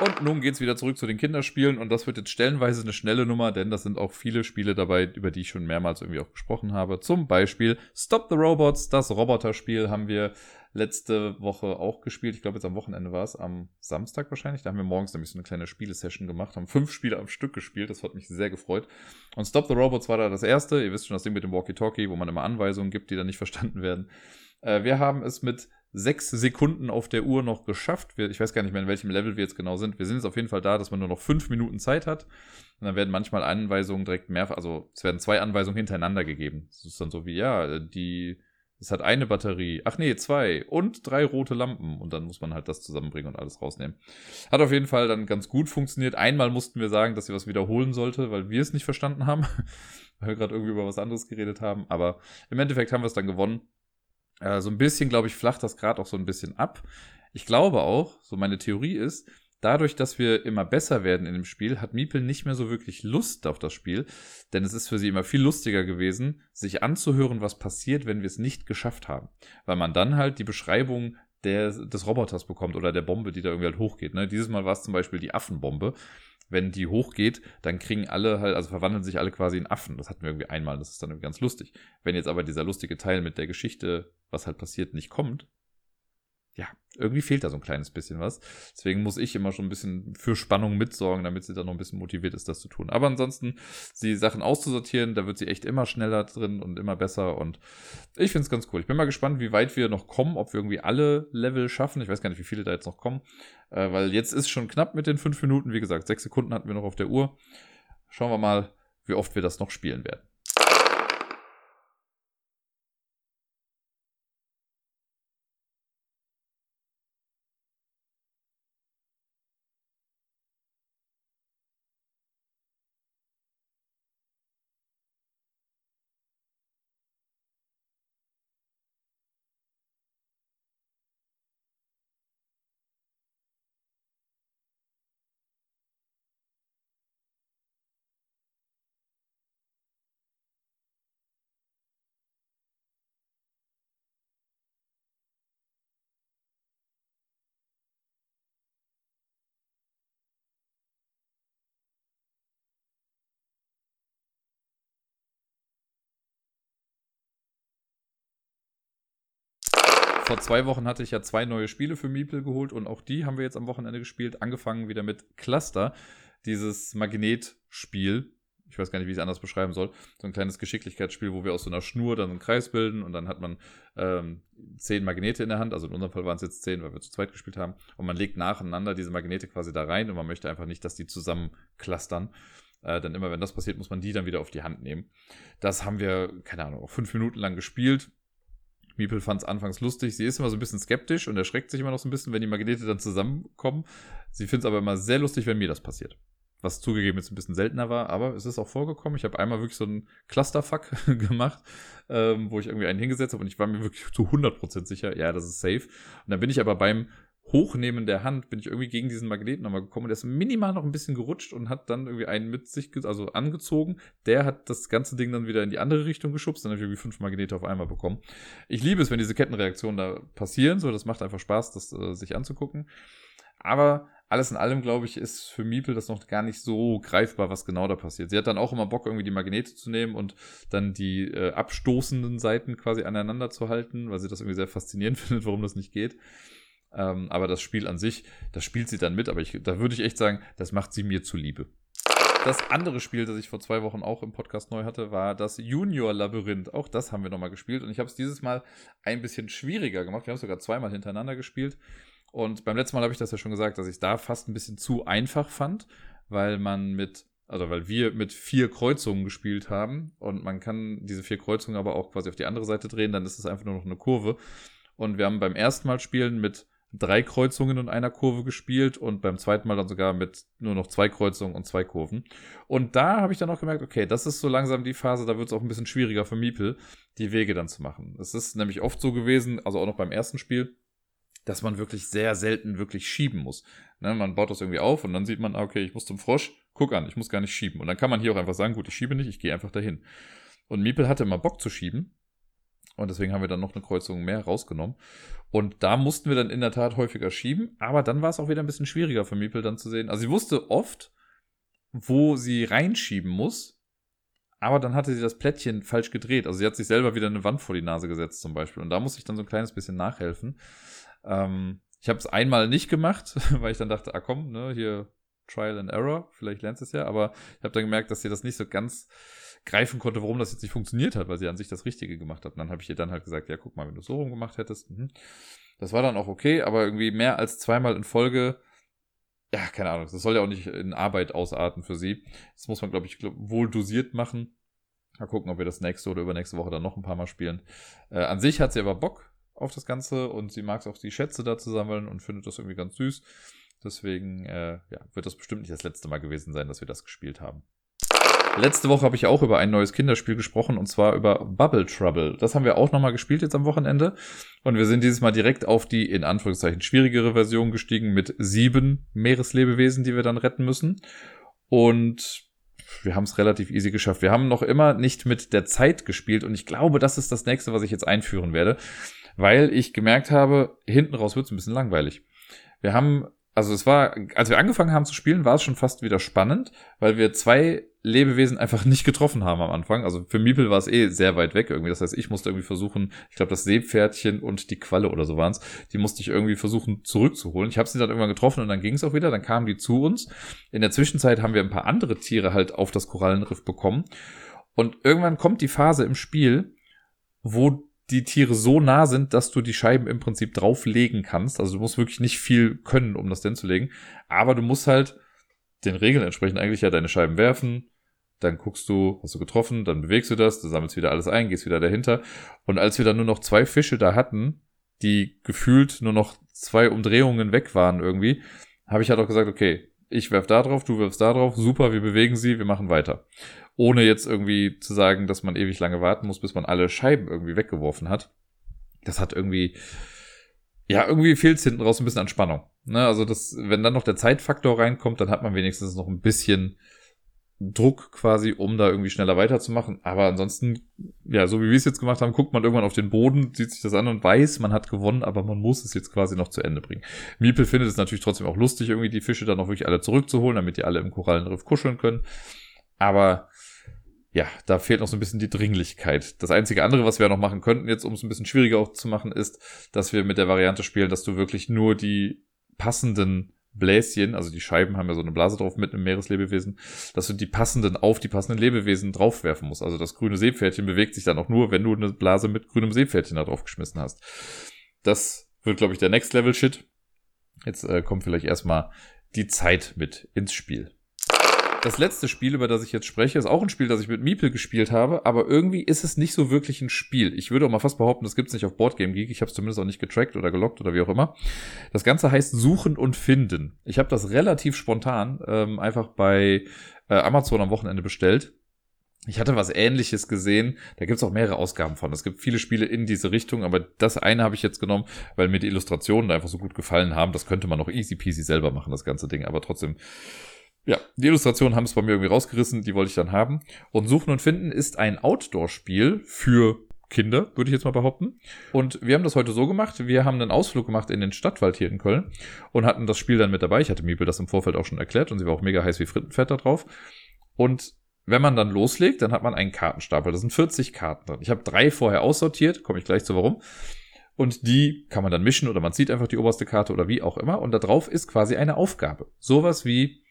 Und nun geht's wieder zurück zu den Kinderspielen und das wird jetzt stellenweise eine schnelle Nummer, denn das sind auch viele Spiele dabei, über die ich schon mehrmals irgendwie auch gesprochen habe. Zum Beispiel Stop the Robots, das Roboterspiel haben wir letzte Woche auch gespielt. Ich glaube, jetzt am Wochenende war es, am Samstag wahrscheinlich. Da haben wir morgens nämlich so eine kleine Spielesession gemacht, haben fünf Spiele am Stück gespielt. Das hat mich sehr gefreut. Und Stop the Robots war da das erste. Ihr wisst schon, das Ding mit dem Walkie-Talkie, wo man immer Anweisungen gibt, die dann nicht verstanden werden. Äh, wir haben es mit sechs Sekunden auf der Uhr noch geschafft. ich weiß gar nicht mehr, in welchem Level wir jetzt genau sind. Wir sind jetzt auf jeden Fall da, dass man nur noch fünf Minuten Zeit hat. Und dann werden manchmal Anweisungen direkt mehr, also es werden zwei Anweisungen hintereinander gegeben. Das ist dann so wie, ja, die, es hat eine Batterie, ach nee, zwei und drei rote Lampen. Und dann muss man halt das zusammenbringen und alles rausnehmen. Hat auf jeden Fall dann ganz gut funktioniert. Einmal mussten wir sagen, dass sie was wiederholen sollte, weil wir es nicht verstanden haben. weil wir gerade irgendwie über was anderes geredet haben. Aber im Endeffekt haben wir es dann gewonnen. Äh, so ein bisschen, glaube ich, flacht das gerade auch so ein bisschen ab. Ich glaube auch, so meine Theorie ist, dadurch, dass wir immer besser werden in dem Spiel, hat Miepel nicht mehr so wirklich Lust auf das Spiel, denn es ist für sie immer viel lustiger gewesen, sich anzuhören, was passiert, wenn wir es nicht geschafft haben. Weil man dann halt die Beschreibung der, des Roboters bekommt oder der Bombe, die da irgendwie halt hochgeht. Ne? Dieses Mal war es zum Beispiel die Affenbombe wenn die hochgeht, dann kriegen alle halt, also verwandeln sich alle quasi in Affen. Das hatten wir irgendwie einmal, das ist dann irgendwie ganz lustig. Wenn jetzt aber dieser lustige Teil mit der Geschichte, was halt passiert, nicht kommt, ja, irgendwie fehlt da so ein kleines bisschen was. Deswegen muss ich immer schon ein bisschen für Spannung mitsorgen, damit sie dann noch ein bisschen motiviert ist, das zu tun. Aber ansonsten, die Sachen auszusortieren, da wird sie echt immer schneller drin und immer besser. Und ich finde es ganz cool. Ich bin mal gespannt, wie weit wir noch kommen, ob wir irgendwie alle Level schaffen. Ich weiß gar nicht, wie viele da jetzt noch kommen. Äh, weil jetzt ist schon knapp mit den fünf Minuten. Wie gesagt, sechs Sekunden hatten wir noch auf der Uhr. Schauen wir mal, wie oft wir das noch spielen werden. Vor zwei Wochen hatte ich ja zwei neue Spiele für Meeple geholt und auch die haben wir jetzt am Wochenende gespielt. Angefangen wieder mit Cluster, dieses Magnetspiel. Ich weiß gar nicht, wie ich es anders beschreiben soll. So ein kleines Geschicklichkeitsspiel, wo wir aus so einer Schnur dann einen Kreis bilden und dann hat man ähm, zehn Magnete in der Hand. Also in unserem Fall waren es jetzt zehn, weil wir zu zweit gespielt haben. Und man legt nacheinander diese Magnete quasi da rein und man möchte einfach nicht, dass die zusammen clustern. Äh, dann immer, wenn das passiert, muss man die dann wieder auf die Hand nehmen. Das haben wir, keine Ahnung, fünf Minuten lang gespielt Miepel fand es anfangs lustig. Sie ist immer so ein bisschen skeptisch und erschreckt sich immer noch so ein bisschen, wenn die Magnete dann zusammenkommen. Sie findet es aber immer sehr lustig, wenn mir das passiert. Was zugegeben jetzt ein bisschen seltener war, aber es ist auch vorgekommen. Ich habe einmal wirklich so einen Clusterfuck gemacht, ähm, wo ich irgendwie einen hingesetzt habe und ich war mir wirklich zu 100% sicher, ja, das ist safe. Und dann bin ich aber beim Hochnehmen der Hand bin ich irgendwie gegen diesen Magneten nochmal gekommen der ist minimal noch ein bisschen gerutscht und hat dann irgendwie einen mit sich, also angezogen. Der hat das ganze Ding dann wieder in die andere Richtung geschubst, dann habe ich irgendwie fünf Magnete auf einmal bekommen. Ich liebe es, wenn diese Kettenreaktionen da passieren, so, das macht einfach Spaß, das äh, sich anzugucken. Aber alles in allem, glaube ich, ist für Miepel das noch gar nicht so greifbar, was genau da passiert. Sie hat dann auch immer Bock, irgendwie die Magnete zu nehmen und dann die äh, abstoßenden Seiten quasi aneinander zu halten, weil sie das irgendwie sehr faszinierend findet, warum das nicht geht. Ähm, aber das Spiel an sich, das spielt sie dann mit. Aber ich, da würde ich echt sagen, das macht sie mir zuliebe. Das andere Spiel, das ich vor zwei Wochen auch im Podcast neu hatte, war das Junior Labyrinth. Auch das haben wir nochmal gespielt. Und ich habe es dieses Mal ein bisschen schwieriger gemacht. Wir haben es sogar zweimal hintereinander gespielt. Und beim letzten Mal habe ich das ja schon gesagt, dass ich da fast ein bisschen zu einfach fand, weil man mit, also weil wir mit vier Kreuzungen gespielt haben und man kann diese vier Kreuzungen aber auch quasi auf die andere Seite drehen, dann ist es einfach nur noch eine Kurve. Und wir haben beim ersten Mal spielen mit drei Kreuzungen in einer Kurve gespielt und beim zweiten Mal dann sogar mit nur noch zwei Kreuzungen und zwei Kurven. Und da habe ich dann auch gemerkt, okay, das ist so langsam die Phase, da wird es auch ein bisschen schwieriger für Miepel, die Wege dann zu machen. Es ist nämlich oft so gewesen, also auch noch beim ersten Spiel, dass man wirklich sehr selten wirklich schieben muss. Ne, man baut das irgendwie auf und dann sieht man, okay, ich muss zum Frosch, guck an, ich muss gar nicht schieben. Und dann kann man hier auch einfach sagen, gut, ich schiebe nicht, ich gehe einfach dahin. Und Miepel hatte immer Bock zu schieben. Und deswegen haben wir dann noch eine Kreuzung mehr rausgenommen. Und da mussten wir dann in der Tat häufiger schieben. Aber dann war es auch wieder ein bisschen schwieriger für Miepel dann zu sehen. Also sie wusste oft, wo sie reinschieben muss. Aber dann hatte sie das Plättchen falsch gedreht. Also sie hat sich selber wieder eine Wand vor die Nase gesetzt zum Beispiel. Und da musste ich dann so ein kleines bisschen nachhelfen. Ähm, ich habe es einmal nicht gemacht, weil ich dann dachte, ah komm, ne, hier Trial and Error, vielleicht lernst du es ja. Aber ich habe dann gemerkt, dass sie das nicht so ganz greifen konnte, warum das jetzt nicht funktioniert hat, weil sie an sich das Richtige gemacht hat. Und dann habe ich ihr dann halt gesagt, ja, guck mal, wenn du so rum gemacht hättest. Mhm. Das war dann auch okay, aber irgendwie mehr als zweimal in Folge, ja, keine Ahnung, das soll ja auch nicht in Arbeit ausarten für sie. Das muss man, glaube ich, glaub, wohl dosiert machen. Mal gucken, ob wir das nächste oder übernächste Woche dann noch ein paar Mal spielen. Äh, an sich hat sie aber Bock auf das Ganze und sie mag es auch, die Schätze da zu sammeln und findet das irgendwie ganz süß. Deswegen äh, ja, wird das bestimmt nicht das letzte Mal gewesen sein, dass wir das gespielt haben. Letzte Woche habe ich auch über ein neues Kinderspiel gesprochen und zwar über Bubble Trouble. Das haben wir auch nochmal gespielt jetzt am Wochenende. Und wir sind dieses Mal direkt auf die in Anführungszeichen schwierigere Version gestiegen mit sieben Meereslebewesen, die wir dann retten müssen. Und wir haben es relativ easy geschafft. Wir haben noch immer nicht mit der Zeit gespielt und ich glaube, das ist das nächste, was ich jetzt einführen werde, weil ich gemerkt habe, hinten raus wird es ein bisschen langweilig. Wir haben also es war, als wir angefangen haben zu spielen, war es schon fast wieder spannend, weil wir zwei Lebewesen einfach nicht getroffen haben am Anfang. Also für Miepel war es eh sehr weit weg irgendwie. Das heißt, ich musste irgendwie versuchen, ich glaube, das Seepferdchen und die Qualle oder so waren es, die musste ich irgendwie versuchen zurückzuholen. Ich habe sie dann irgendwann getroffen und dann ging es auch wieder. Dann kamen die zu uns. In der Zwischenzeit haben wir ein paar andere Tiere halt auf das Korallenriff bekommen. Und irgendwann kommt die Phase im Spiel, wo die Tiere so nah sind, dass du die Scheiben im Prinzip drauflegen kannst. Also du musst wirklich nicht viel können, um das denn zu legen. Aber du musst halt den Regeln entsprechend eigentlich ja deine Scheiben werfen. Dann guckst du, hast du getroffen, dann bewegst du das, du sammelst wieder alles ein, gehst wieder dahinter. Und als wir dann nur noch zwei Fische da hatten, die gefühlt nur noch zwei Umdrehungen weg waren irgendwie, habe ich halt auch gesagt, okay, ich werf da drauf, du wirfst da drauf, super, wir bewegen sie, wir machen weiter ohne jetzt irgendwie zu sagen, dass man ewig lange warten muss, bis man alle Scheiben irgendwie weggeworfen hat. Das hat irgendwie, ja, irgendwie fehlt es hinten raus ein bisschen an Spannung. Ne? Also das, wenn dann noch der Zeitfaktor reinkommt, dann hat man wenigstens noch ein bisschen Druck quasi, um da irgendwie schneller weiterzumachen. Aber ansonsten, ja, so wie wir es jetzt gemacht haben, guckt man irgendwann auf den Boden, sieht sich das an und weiß, man hat gewonnen, aber man muss es jetzt quasi noch zu Ende bringen. Miepel findet es natürlich trotzdem auch lustig, irgendwie die Fische dann auch wirklich alle zurückzuholen, damit die alle im Korallenriff kuscheln können. Aber ja, da fehlt noch so ein bisschen die Dringlichkeit. Das einzige andere, was wir noch machen könnten, jetzt um es ein bisschen schwieriger auch zu machen, ist, dass wir mit der Variante spielen, dass du wirklich nur die passenden Bläschen, also die Scheiben haben ja so eine Blase drauf mit einem Meereslebewesen, dass du die passenden auf die passenden Lebewesen draufwerfen musst. Also das grüne Seepferdchen bewegt sich dann auch nur, wenn du eine Blase mit grünem Seepferdchen da drauf geschmissen hast. Das wird, glaube ich, der Next Level Shit. Jetzt äh, kommt vielleicht erstmal die Zeit mit ins Spiel. Das letzte Spiel, über das ich jetzt spreche, ist auch ein Spiel, das ich mit Miepel gespielt habe, aber irgendwie ist es nicht so wirklich ein Spiel. Ich würde auch mal fast behaupten, das gibt's nicht auf Boardgame Geek. Ich habe es zumindest auch nicht getrackt oder gelockt oder wie auch immer. Das Ganze heißt Suchen und Finden. Ich habe das relativ spontan ähm, einfach bei äh, Amazon am Wochenende bestellt. Ich hatte was ähnliches gesehen. Da gibt's auch mehrere Ausgaben von. Es gibt viele Spiele in diese Richtung, aber das eine habe ich jetzt genommen, weil mir die Illustrationen einfach so gut gefallen haben. Das könnte man noch easy peasy selber machen, das ganze Ding. Aber trotzdem ja, die Illustrationen haben es bei mir irgendwie rausgerissen, die wollte ich dann haben. Und Suchen und Finden ist ein Outdoor-Spiel für Kinder, würde ich jetzt mal behaupten. Und wir haben das heute so gemacht, wir haben einen Ausflug gemacht in den Stadtwald hier in Köln und hatten das Spiel dann mit dabei. Ich hatte Miebel das im Vorfeld auch schon erklärt und sie war auch mega heiß wie Frittenfett da drauf. Und wenn man dann loslegt, dann hat man einen Kartenstapel. Da sind 40 Karten drin. Ich habe drei vorher aussortiert, komme ich gleich zu warum. Und die kann man dann mischen oder man zieht einfach die oberste Karte oder wie auch immer. Und da drauf ist quasi eine Aufgabe. Sowas wie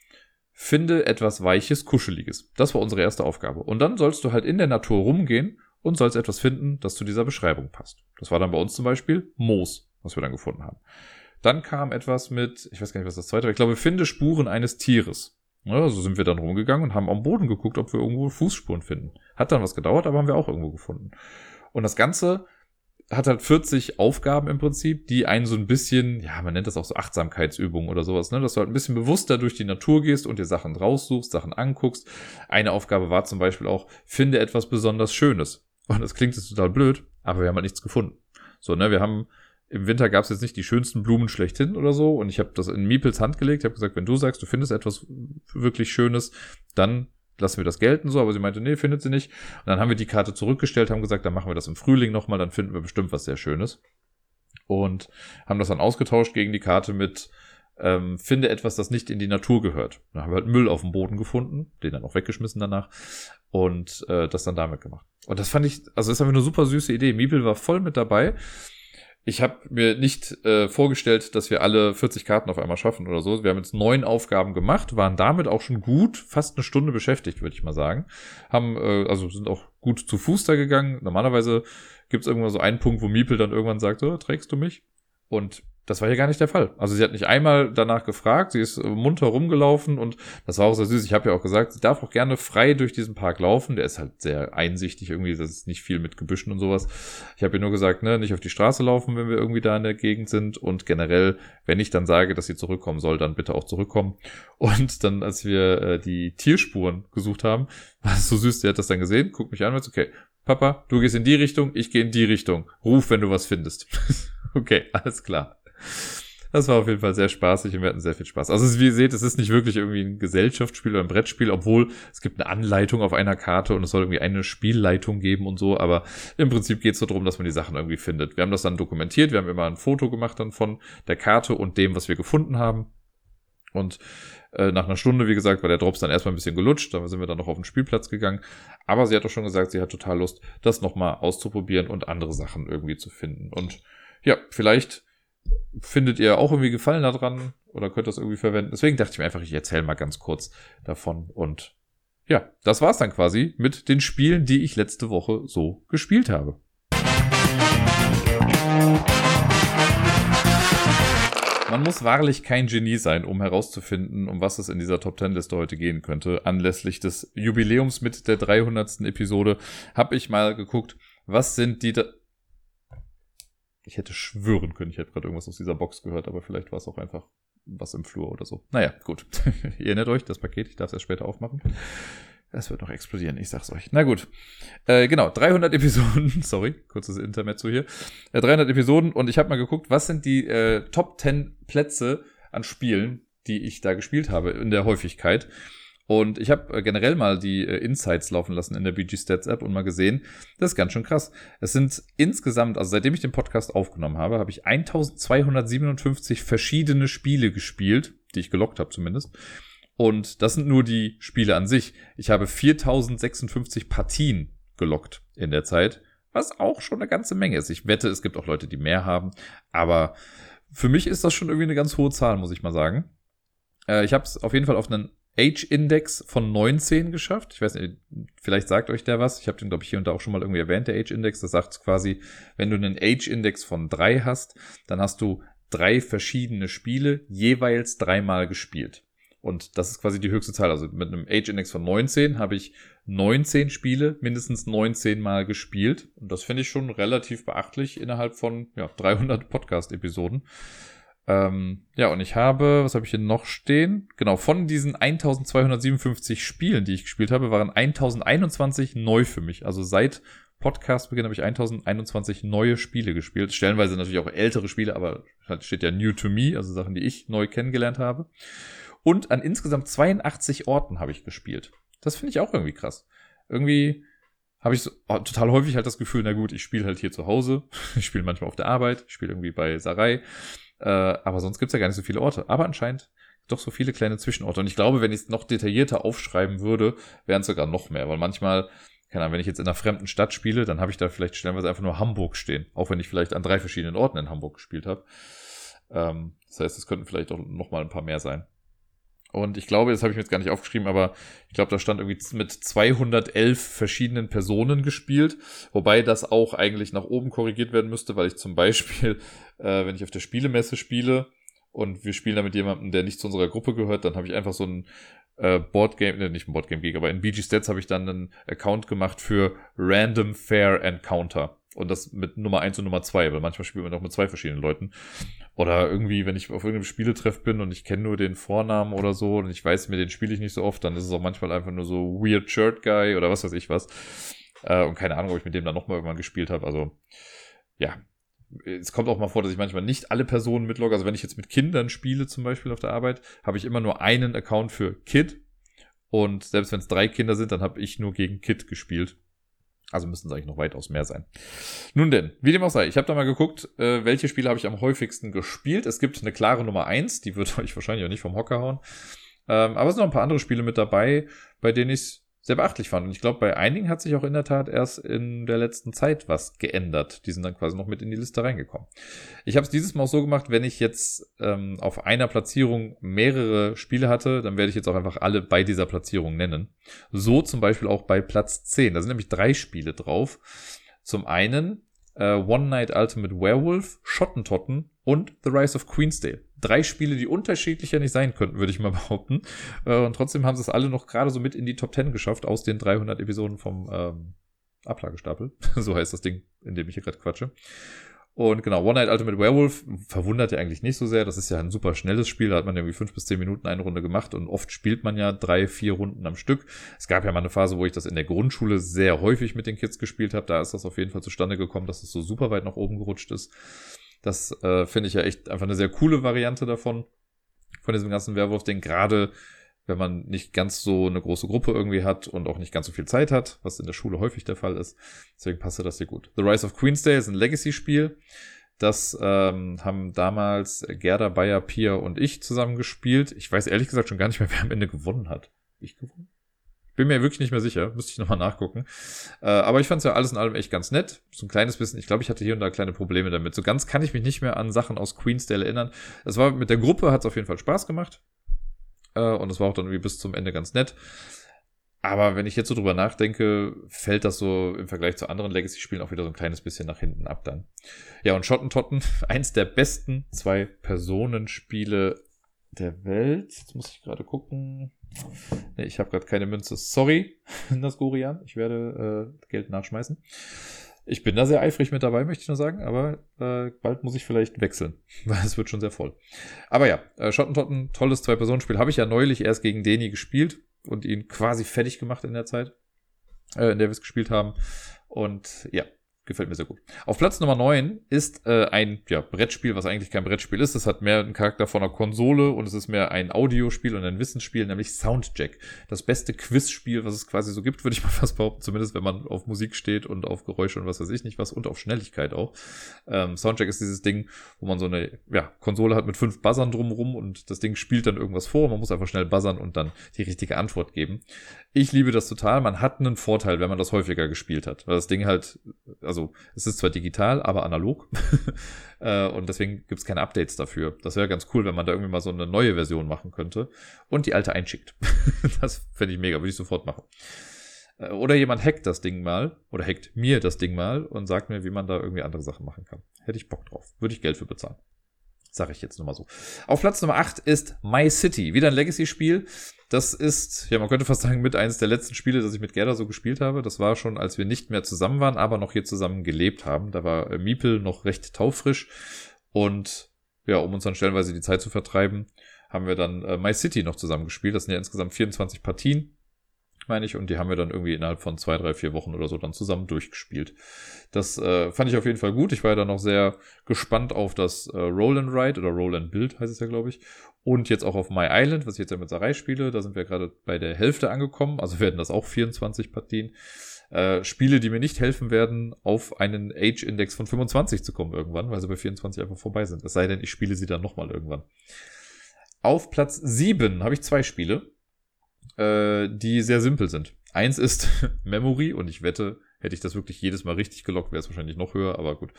Finde etwas Weiches, Kuscheliges. Das war unsere erste Aufgabe. Und dann sollst du halt in der Natur rumgehen und sollst etwas finden, das zu dieser Beschreibung passt. Das war dann bei uns zum Beispiel Moos, was wir dann gefunden haben. Dann kam etwas mit, ich weiß gar nicht, was das zweite war, ich glaube, finde Spuren eines Tieres. Ja, so sind wir dann rumgegangen und haben am Boden geguckt, ob wir irgendwo Fußspuren finden. Hat dann was gedauert, aber haben wir auch irgendwo gefunden. Und das Ganze hat halt 40 Aufgaben im Prinzip, die einen so ein bisschen, ja, man nennt das auch so Achtsamkeitsübungen oder sowas, ne, dass du halt ein bisschen bewusster durch die Natur gehst und dir Sachen raussuchst, Sachen anguckst. Eine Aufgabe war zum Beispiel auch, finde etwas besonders Schönes. Und das klingt jetzt total blöd, aber wir haben halt nichts gefunden. So, ne, wir haben, im Winter gab es jetzt nicht die schönsten Blumen schlechthin oder so und ich habe das in Miepels Hand gelegt, ich habe gesagt, wenn du sagst, du findest etwas wirklich Schönes, dann lassen wir das gelten so, aber sie meinte, nee, findet sie nicht. Und dann haben wir die Karte zurückgestellt, haben gesagt, dann machen wir das im Frühling nochmal, dann finden wir bestimmt was sehr Schönes. Und haben das dann ausgetauscht gegen die Karte mit ähm, finde etwas, das nicht in die Natur gehört. Da haben wir halt Müll auf dem Boden gefunden, den dann auch weggeschmissen danach und äh, das dann damit gemacht. Und das fand ich, also das ist einfach eine super süße Idee. Miepel war voll mit dabei. Ich habe mir nicht äh, vorgestellt, dass wir alle 40 Karten auf einmal schaffen oder so. Wir haben jetzt neun Aufgaben gemacht, waren damit auch schon gut, fast eine Stunde beschäftigt, würde ich mal sagen. Haben, äh, also sind auch gut zu Fuß da gegangen. Normalerweise gibt es irgendwann so einen Punkt, wo Miepel dann irgendwann sagt, so, trägst du mich? Und das war hier gar nicht der Fall. Also sie hat nicht einmal danach gefragt, sie ist munter rumgelaufen und das war auch sehr süß. Ich habe ja auch gesagt, sie darf auch gerne frei durch diesen Park laufen. Der ist halt sehr einsichtig irgendwie, das ist nicht viel mit Gebüschen und sowas. Ich habe ihr nur gesagt, ne, nicht auf die Straße laufen, wenn wir irgendwie da in der Gegend sind und generell, wenn ich dann sage, dass sie zurückkommen soll, dann bitte auch zurückkommen. Und dann, als wir äh, die Tierspuren gesucht haben, war es so süß, sie hat das dann gesehen, guckt mich an und sagt, okay, Papa, du gehst in die Richtung, ich gehe in die Richtung. Ruf, wenn du was findest. okay, alles klar. Das war auf jeden Fall sehr spaßig und wir hatten sehr viel Spaß. Also wie ihr seht, es ist nicht wirklich irgendwie ein Gesellschaftsspiel oder ein Brettspiel, obwohl es gibt eine Anleitung auf einer Karte und es soll irgendwie eine Spielleitung geben und so, aber im Prinzip geht es so darum, dass man die Sachen irgendwie findet. Wir haben das dann dokumentiert, wir haben immer ein Foto gemacht dann von der Karte und dem, was wir gefunden haben. Und äh, nach einer Stunde, wie gesagt, war der Drops dann erstmal ein bisschen gelutscht, da sind wir dann noch auf den Spielplatz gegangen. Aber sie hat doch schon gesagt, sie hat total Lust, das nochmal auszuprobieren und andere Sachen irgendwie zu finden. Und ja, vielleicht findet ihr auch irgendwie Gefallen daran oder könnt das irgendwie verwenden. Deswegen dachte ich mir einfach, ich erzähle mal ganz kurz davon. Und ja, das war's dann quasi mit den Spielen, die ich letzte Woche so gespielt habe. Man muss wahrlich kein Genie sein, um herauszufinden, um was es in dieser Top 10 Liste heute gehen könnte. Anlässlich des Jubiläums mit der 300. Episode habe ich mal geguckt, was sind die ich hätte schwören können, ich hätte gerade irgendwas aus dieser Box gehört, aber vielleicht war es auch einfach was im Flur oder so. Naja, gut. Ihr erinnert euch, das Paket, ich darf es erst später aufmachen. Das wird noch explodieren, ich sag's euch. Na gut. Äh, genau, 300 Episoden. Sorry, kurzes Intermezzo hier. Äh, 300 Episoden und ich habe mal geguckt, was sind die äh, Top 10 Plätze an Spielen, die ich da gespielt habe in der Häufigkeit. Und ich habe äh, generell mal die äh, Insights laufen lassen in der BG Stats App und mal gesehen, das ist ganz schön krass. Es sind insgesamt, also seitdem ich den Podcast aufgenommen habe, habe ich 1257 verschiedene Spiele gespielt, die ich gelockt habe zumindest. Und das sind nur die Spiele an sich. Ich habe 4056 Partien gelockt in der Zeit, was auch schon eine ganze Menge ist. Ich wette, es gibt auch Leute, die mehr haben, aber für mich ist das schon irgendwie eine ganz hohe Zahl, muss ich mal sagen. Äh, ich habe es auf jeden Fall auf einen Age-Index von 19 geschafft. Ich weiß nicht, vielleicht sagt euch der was. Ich habe den, glaube ich, hier und da auch schon mal irgendwie erwähnt, der Age-Index. Das sagt quasi, wenn du einen Age-Index von 3 hast, dann hast du drei verschiedene Spiele jeweils dreimal gespielt. Und das ist quasi die höchste Zahl. Also mit einem Age-Index von 19 habe ich 19 Spiele mindestens 19 Mal gespielt. Und das finde ich schon relativ beachtlich innerhalb von ja, 300 Podcast-Episoden. Ähm, ja, und ich habe, was habe ich hier noch stehen? Genau, von diesen 1257 Spielen, die ich gespielt habe, waren 1021 neu für mich. Also seit Podcastbeginn habe ich 1021 neue Spiele gespielt. Stellenweise natürlich auch ältere Spiele, aber halt steht ja New to Me, also Sachen, die ich neu kennengelernt habe. Und an insgesamt 82 Orten habe ich gespielt. Das finde ich auch irgendwie krass. Irgendwie habe ich so, oh, total häufig halt das Gefühl, na gut, ich spiele halt hier zu Hause, ich spiele manchmal auf der Arbeit, ich spiele irgendwie bei Sarai, äh, aber sonst gibt's ja gar nicht so viele Orte. Aber anscheinend doch so viele kleine Zwischenorte. Und ich glaube, wenn ich es noch detaillierter aufschreiben würde, wären es sogar noch mehr. Weil manchmal, keine Ahnung, wenn ich jetzt in einer fremden Stadt spiele, dann habe ich da vielleicht stellenweise einfach nur Hamburg stehen. Auch wenn ich vielleicht an drei verschiedenen Orten in Hamburg gespielt habe. Ähm, das heißt, es könnten vielleicht auch noch mal ein paar mehr sein. Und ich glaube, das habe ich mir jetzt gar nicht aufgeschrieben, aber ich glaube, da stand irgendwie mit 211 verschiedenen Personen gespielt, wobei das auch eigentlich nach oben korrigiert werden müsste, weil ich zum Beispiel, äh, wenn ich auf der Spielemesse spiele und wir spielen da mit jemandem, der nicht zu unserer Gruppe gehört, dann habe ich einfach so ein äh, Boardgame, ne, nicht ein Boardgame Geek, aber in BG Stats habe ich dann einen Account gemacht für Random Fair Encounter. Und das mit Nummer eins und Nummer zwei, weil manchmal spielt man auch mit zwei verschiedenen Leuten. Oder irgendwie, wenn ich auf irgendeinem Spieletreff bin und ich kenne nur den Vornamen oder so und ich weiß, mir den spiele ich nicht so oft, dann ist es auch manchmal einfach nur so Weird Shirt Guy oder was weiß ich was. Äh, und keine Ahnung, ob ich mit dem dann nochmal irgendwann gespielt habe. Also, ja. Es kommt auch mal vor, dass ich manchmal nicht alle Personen mitlogge. Also wenn ich jetzt mit Kindern spiele, zum Beispiel auf der Arbeit, habe ich immer nur einen Account für Kid Und selbst wenn es drei Kinder sind, dann habe ich nur gegen Kit gespielt. Also müssen es eigentlich noch weitaus mehr sein. Nun denn, wie dem auch sei, ich habe da mal geguckt, äh, welche Spiele habe ich am häufigsten gespielt. Es gibt eine klare Nummer eins, die wird euch wahrscheinlich auch nicht vom Hocker hauen. Ähm, aber es sind noch ein paar andere Spiele mit dabei, bei denen ich sehr beachtlich fand. Und ich glaube, bei einigen hat sich auch in der Tat erst in der letzten Zeit was geändert. Die sind dann quasi noch mit in die Liste reingekommen. Ich habe es dieses Mal auch so gemacht, wenn ich jetzt ähm, auf einer Platzierung mehrere Spiele hatte, dann werde ich jetzt auch einfach alle bei dieser Platzierung nennen. So zum Beispiel auch bei Platz 10. Da sind nämlich drei Spiele drauf. Zum einen äh, One Night Ultimate Werewolf, Schottentotten und The Rise of Queensdale. Drei Spiele, die unterschiedlicher nicht sein könnten, würde ich mal behaupten. Äh, und trotzdem haben sie es alle noch gerade so mit in die Top 10 geschafft aus den 300 Episoden vom ähm, Ablagestapel. so heißt das Ding, in dem ich hier gerade quatsche. Und genau, One Night Ultimate Werewolf verwundert ja eigentlich nicht so sehr. Das ist ja ein super schnelles Spiel. Da hat man irgendwie fünf bis zehn Minuten eine Runde gemacht und oft spielt man ja drei, vier Runden am Stück. Es gab ja mal eine Phase, wo ich das in der Grundschule sehr häufig mit den Kids gespielt habe. Da ist das auf jeden Fall zustande gekommen, dass es so super weit nach oben gerutscht ist. Das äh, finde ich ja echt einfach eine sehr coole Variante davon, von diesem ganzen Werwolf-Ding. Gerade wenn man nicht ganz so eine große Gruppe irgendwie hat und auch nicht ganz so viel Zeit hat, was in der Schule häufig der Fall ist. Deswegen passte das hier gut. The Rise of Queensday ist ein Legacy-Spiel. Das ähm, haben damals Gerda, Bayer, Pia und ich zusammen gespielt. Ich weiß ehrlich gesagt schon gar nicht mehr, wer am Ende gewonnen hat. Ich gewonnen? Bin mir wirklich nicht mehr sicher, müsste ich nochmal nachgucken. Äh, aber ich fand es ja alles in allem echt ganz nett. So ein kleines bisschen, ich glaube, ich hatte hier und da kleine Probleme damit. So ganz kann ich mich nicht mehr an Sachen aus Queensdale erinnern. Es war mit der Gruppe, hat es auf jeden Fall Spaß gemacht. Äh, und es war auch dann irgendwie bis zum Ende ganz nett. Aber wenn ich jetzt so drüber nachdenke, fällt das so im Vergleich zu anderen Legacy-Spielen auch wieder so ein kleines bisschen nach hinten ab dann. Ja, und Schottentotten, eins der besten Zwei-Personen-Spiele der Welt. Jetzt muss ich gerade gucken. Nee, ich habe gerade keine Münze. Sorry, Nasgorian. Ich werde äh, Geld nachschmeißen. Ich bin da sehr eifrig mit dabei, möchte ich nur sagen, aber äh, bald muss ich vielleicht wechseln, weil es wird schon sehr voll. Aber ja, äh, Schottentotten, tolles Zwei-Personen-Spiel. Habe ich ja neulich erst gegen Deni gespielt und ihn quasi fertig gemacht in der Zeit, äh, in der wir es gespielt haben. Und ja, Gefällt mir sehr gut. Auf Platz Nummer 9 ist äh, ein ja, Brettspiel, was eigentlich kein Brettspiel ist. Es hat mehr einen Charakter von einer Konsole und es ist mehr ein Audiospiel und ein Wissensspiel, nämlich Soundjack. Das beste Quizspiel, was es quasi so gibt, würde ich mal fast behaupten. Zumindest wenn man auf Musik steht und auf Geräusche und was weiß ich nicht was und auf Schnelligkeit auch. Ähm, Soundjack ist dieses Ding, wo man so eine ja, Konsole hat mit fünf Buzzern drumrum und das Ding spielt dann irgendwas vor. Man muss einfach schnell buzzern und dann die richtige Antwort geben. Ich liebe das total. Man hat einen Vorteil, wenn man das häufiger gespielt hat. Weil das Ding halt, also es ist zwar digital, aber analog. Äh, und deswegen gibt es keine Updates dafür. Das wäre ganz cool, wenn man da irgendwie mal so eine neue Version machen könnte und die alte einschickt. das fände ich mega, würde ich sofort machen. Äh, oder jemand hackt das Ding mal oder hackt mir das Ding mal und sagt mir, wie man da irgendwie andere Sachen machen kann. Hätte ich Bock drauf. Würde ich Geld für bezahlen. Sage ich jetzt nur mal so. Auf Platz Nummer 8 ist My City. Wieder ein Legacy-Spiel. Das ist, ja, man könnte fast sagen, mit eines der letzten Spiele, das ich mit Gerda so gespielt habe. Das war schon, als wir nicht mehr zusammen waren, aber noch hier zusammen gelebt haben. Da war äh, Miepel noch recht taufrisch. Und ja, um uns dann stellenweise die Zeit zu vertreiben, haben wir dann äh, My City noch zusammen gespielt. Das sind ja insgesamt 24 Partien meine ich, und die haben wir dann irgendwie innerhalb von zwei, drei, vier Wochen oder so dann zusammen durchgespielt. Das äh, fand ich auf jeden Fall gut. Ich war ja dann noch sehr gespannt auf das äh, Roll and Ride oder Roll and Build heißt es ja, glaube ich. Und jetzt auch auf My Island, was ich jetzt ja mit Sarai spiele. Da sind wir gerade bei der Hälfte angekommen. Also werden das auch 24 Partien. Äh, Spiele, die mir nicht helfen werden, auf einen Age-Index von 25 zu kommen irgendwann, weil sie bei 24 einfach vorbei sind. Es sei denn, ich spiele sie dann nochmal irgendwann. Auf Platz 7 habe ich zwei Spiele äh, die sehr simpel sind. Eins ist Memory und ich wette, hätte ich das wirklich jedes Mal richtig gelockt, wäre es wahrscheinlich noch höher, aber gut.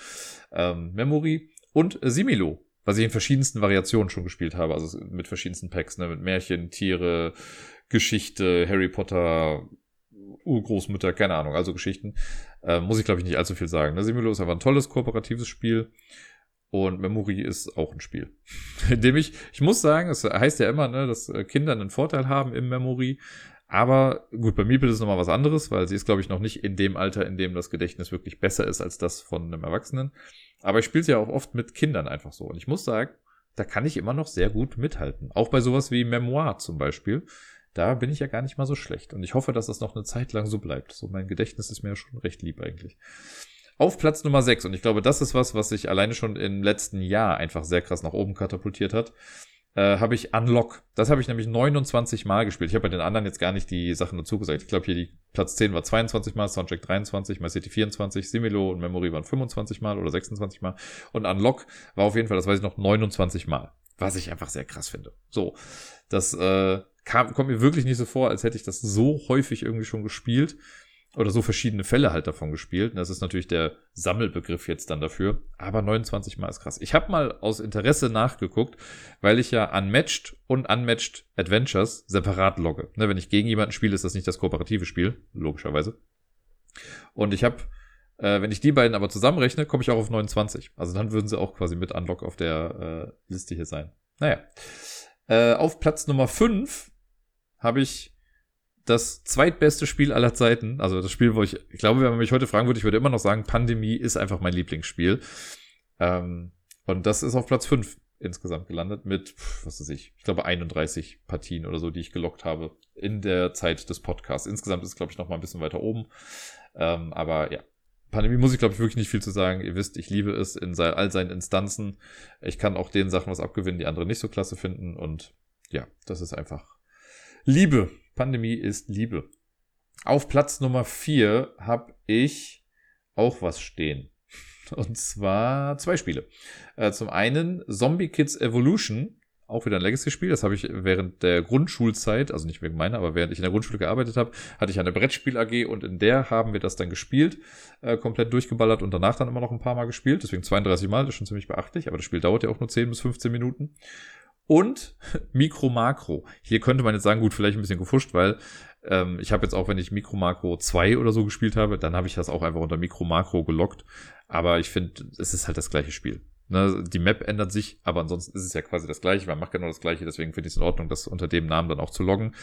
Ähm, Memory und Similo, was ich in verschiedensten Variationen schon gespielt habe, also mit verschiedensten Packs, ne, mit Märchen, Tiere, Geschichte, Harry Potter, Urgroßmütter, keine Ahnung, also Geschichten. Äh, muss ich glaube ich nicht allzu viel sagen. Ne? Similo ist einfach ein tolles kooperatives Spiel. Und Memory ist auch ein Spiel. in dem ich, ich muss sagen, es heißt ja immer, ne, dass äh, Kinder einen Vorteil haben im Memory. Aber gut, bei Meeple ist nochmal was anderes, weil sie ist, glaube ich, noch nicht in dem Alter, in dem das Gedächtnis wirklich besser ist als das von einem Erwachsenen. Aber ich spiele sie ja auch oft mit Kindern einfach so. Und ich muss sagen, da kann ich immer noch sehr gut mithalten. Auch bei sowas wie Memoir zum Beispiel. Da bin ich ja gar nicht mal so schlecht. Und ich hoffe, dass das noch eine Zeit lang so bleibt. So mein Gedächtnis ist mir ja schon recht lieb eigentlich. Auf Platz Nummer 6, und ich glaube, das ist was, was sich alleine schon im letzten Jahr einfach sehr krass nach oben katapultiert hat, äh, habe ich Unlock. Das habe ich nämlich 29 Mal gespielt. Ich habe bei den anderen jetzt gar nicht die Sachen dazu gesagt. Ich glaube, hier die Platz 10 war 22 Mal, Soundtrack 23, My City 24, Similo und Memory waren 25 Mal oder 26 Mal. Und Unlock war auf jeden Fall, das weiß ich noch, 29 Mal. Was ich einfach sehr krass finde. So, das äh, kam, kommt mir wirklich nicht so vor, als hätte ich das so häufig irgendwie schon gespielt oder so verschiedene Fälle halt davon gespielt. Und das ist natürlich der Sammelbegriff jetzt dann dafür. Aber 29 Mal ist krass. Ich habe mal aus Interesse nachgeguckt, weil ich ja Unmatched und Unmatched Adventures separat logge. Ne, wenn ich gegen jemanden spiele, ist das nicht das kooperative Spiel, logischerweise. Und ich habe, äh, wenn ich die beiden aber zusammenrechne, komme ich auch auf 29. Also dann würden sie auch quasi mit Unlock auf der äh, Liste hier sein. Naja. Äh, auf Platz Nummer 5 habe ich das zweitbeste Spiel aller Zeiten. Also das Spiel, wo ich, ich glaube, wenn man mich heute fragen würde, ich würde immer noch sagen, Pandemie ist einfach mein Lieblingsspiel. Ähm, und das ist auf Platz 5 insgesamt gelandet mit, was weiß ich, ich glaube 31 Partien oder so, die ich gelockt habe in der Zeit des Podcasts. Insgesamt ist es, glaube ich, noch mal ein bisschen weiter oben. Ähm, aber ja, Pandemie muss ich, glaube ich, wirklich nicht viel zu sagen. Ihr wisst, ich liebe es in all seinen Instanzen. Ich kann auch den Sachen was abgewinnen, die andere nicht so klasse finden. Und ja, das ist einfach Liebe. Pandemie ist Liebe. Auf Platz Nummer 4 habe ich auch was stehen. Und zwar zwei Spiele. Äh, zum einen Zombie Kids Evolution, auch wieder ein Legacy-Spiel. Das habe ich während der Grundschulzeit, also nicht wegen meiner, aber während ich in der Grundschule gearbeitet habe, hatte ich eine Brettspiel-AG und in der haben wir das dann gespielt, äh, komplett durchgeballert und danach dann immer noch ein paar Mal gespielt. Deswegen 32 Mal, das ist schon ziemlich beachtlich, aber das Spiel dauert ja auch nur 10 bis 15 Minuten und Mikro Makro. Hier könnte man jetzt sagen, gut, vielleicht ein bisschen gefuscht, weil ähm, ich habe jetzt auch, wenn ich Mikro Makro 2 oder so gespielt habe, dann habe ich das auch einfach unter Mikro Makro gelockt. Aber ich finde, es ist halt das gleiche Spiel. Ne, die Map ändert sich, aber ansonsten ist es ja quasi das gleiche. Man macht genau das gleiche, deswegen finde ich es in Ordnung, das unter dem Namen dann auch zu loggen.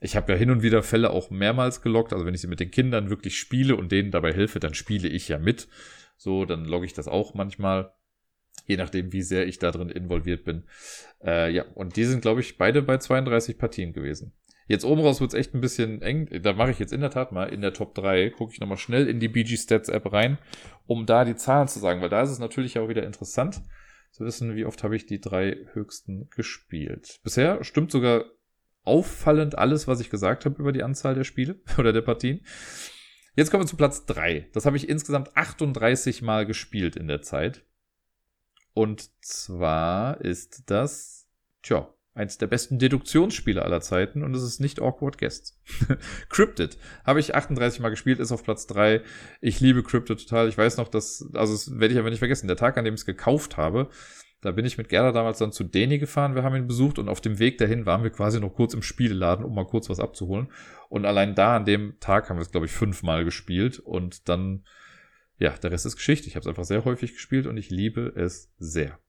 Ich habe ja hin und wieder Fälle auch mehrmals gelockt. Also wenn ich sie mit den Kindern wirklich spiele und denen dabei helfe, dann spiele ich ja mit. So, dann logge ich das auch manchmal je nachdem, wie sehr ich da drin involviert bin. Äh, ja, und die sind, glaube ich, beide bei 32 Partien gewesen. Jetzt oben raus wird es echt ein bisschen eng. Da mache ich jetzt in der Tat mal in der Top 3, gucke ich nochmal schnell in die BG Stats App rein, um da die Zahlen zu sagen, weil da ist es natürlich auch wieder interessant zu wissen, wie oft habe ich die drei höchsten gespielt. Bisher stimmt sogar auffallend alles, was ich gesagt habe über die Anzahl der Spiele oder der Partien. Jetzt kommen wir zu Platz 3. Das habe ich insgesamt 38 Mal gespielt in der Zeit. Und zwar ist das, tja, eins der besten Deduktionsspiele aller Zeiten und es ist nicht Awkward Guests. Cryptid habe ich 38 Mal gespielt, ist auf Platz 3. Ich liebe Cryptid total. Ich weiß noch, dass, also das werde ich aber nicht vergessen, der Tag, an dem ich es gekauft habe, da bin ich mit Gerda damals dann zu Deni gefahren, wir haben ihn besucht und auf dem Weg dahin waren wir quasi noch kurz im Spieleladen, um mal kurz was abzuholen. Und allein da an dem Tag haben wir es, glaube ich, fünfmal gespielt und dann ja, der Rest ist Geschichte. Ich habe es einfach sehr häufig gespielt und ich liebe es sehr.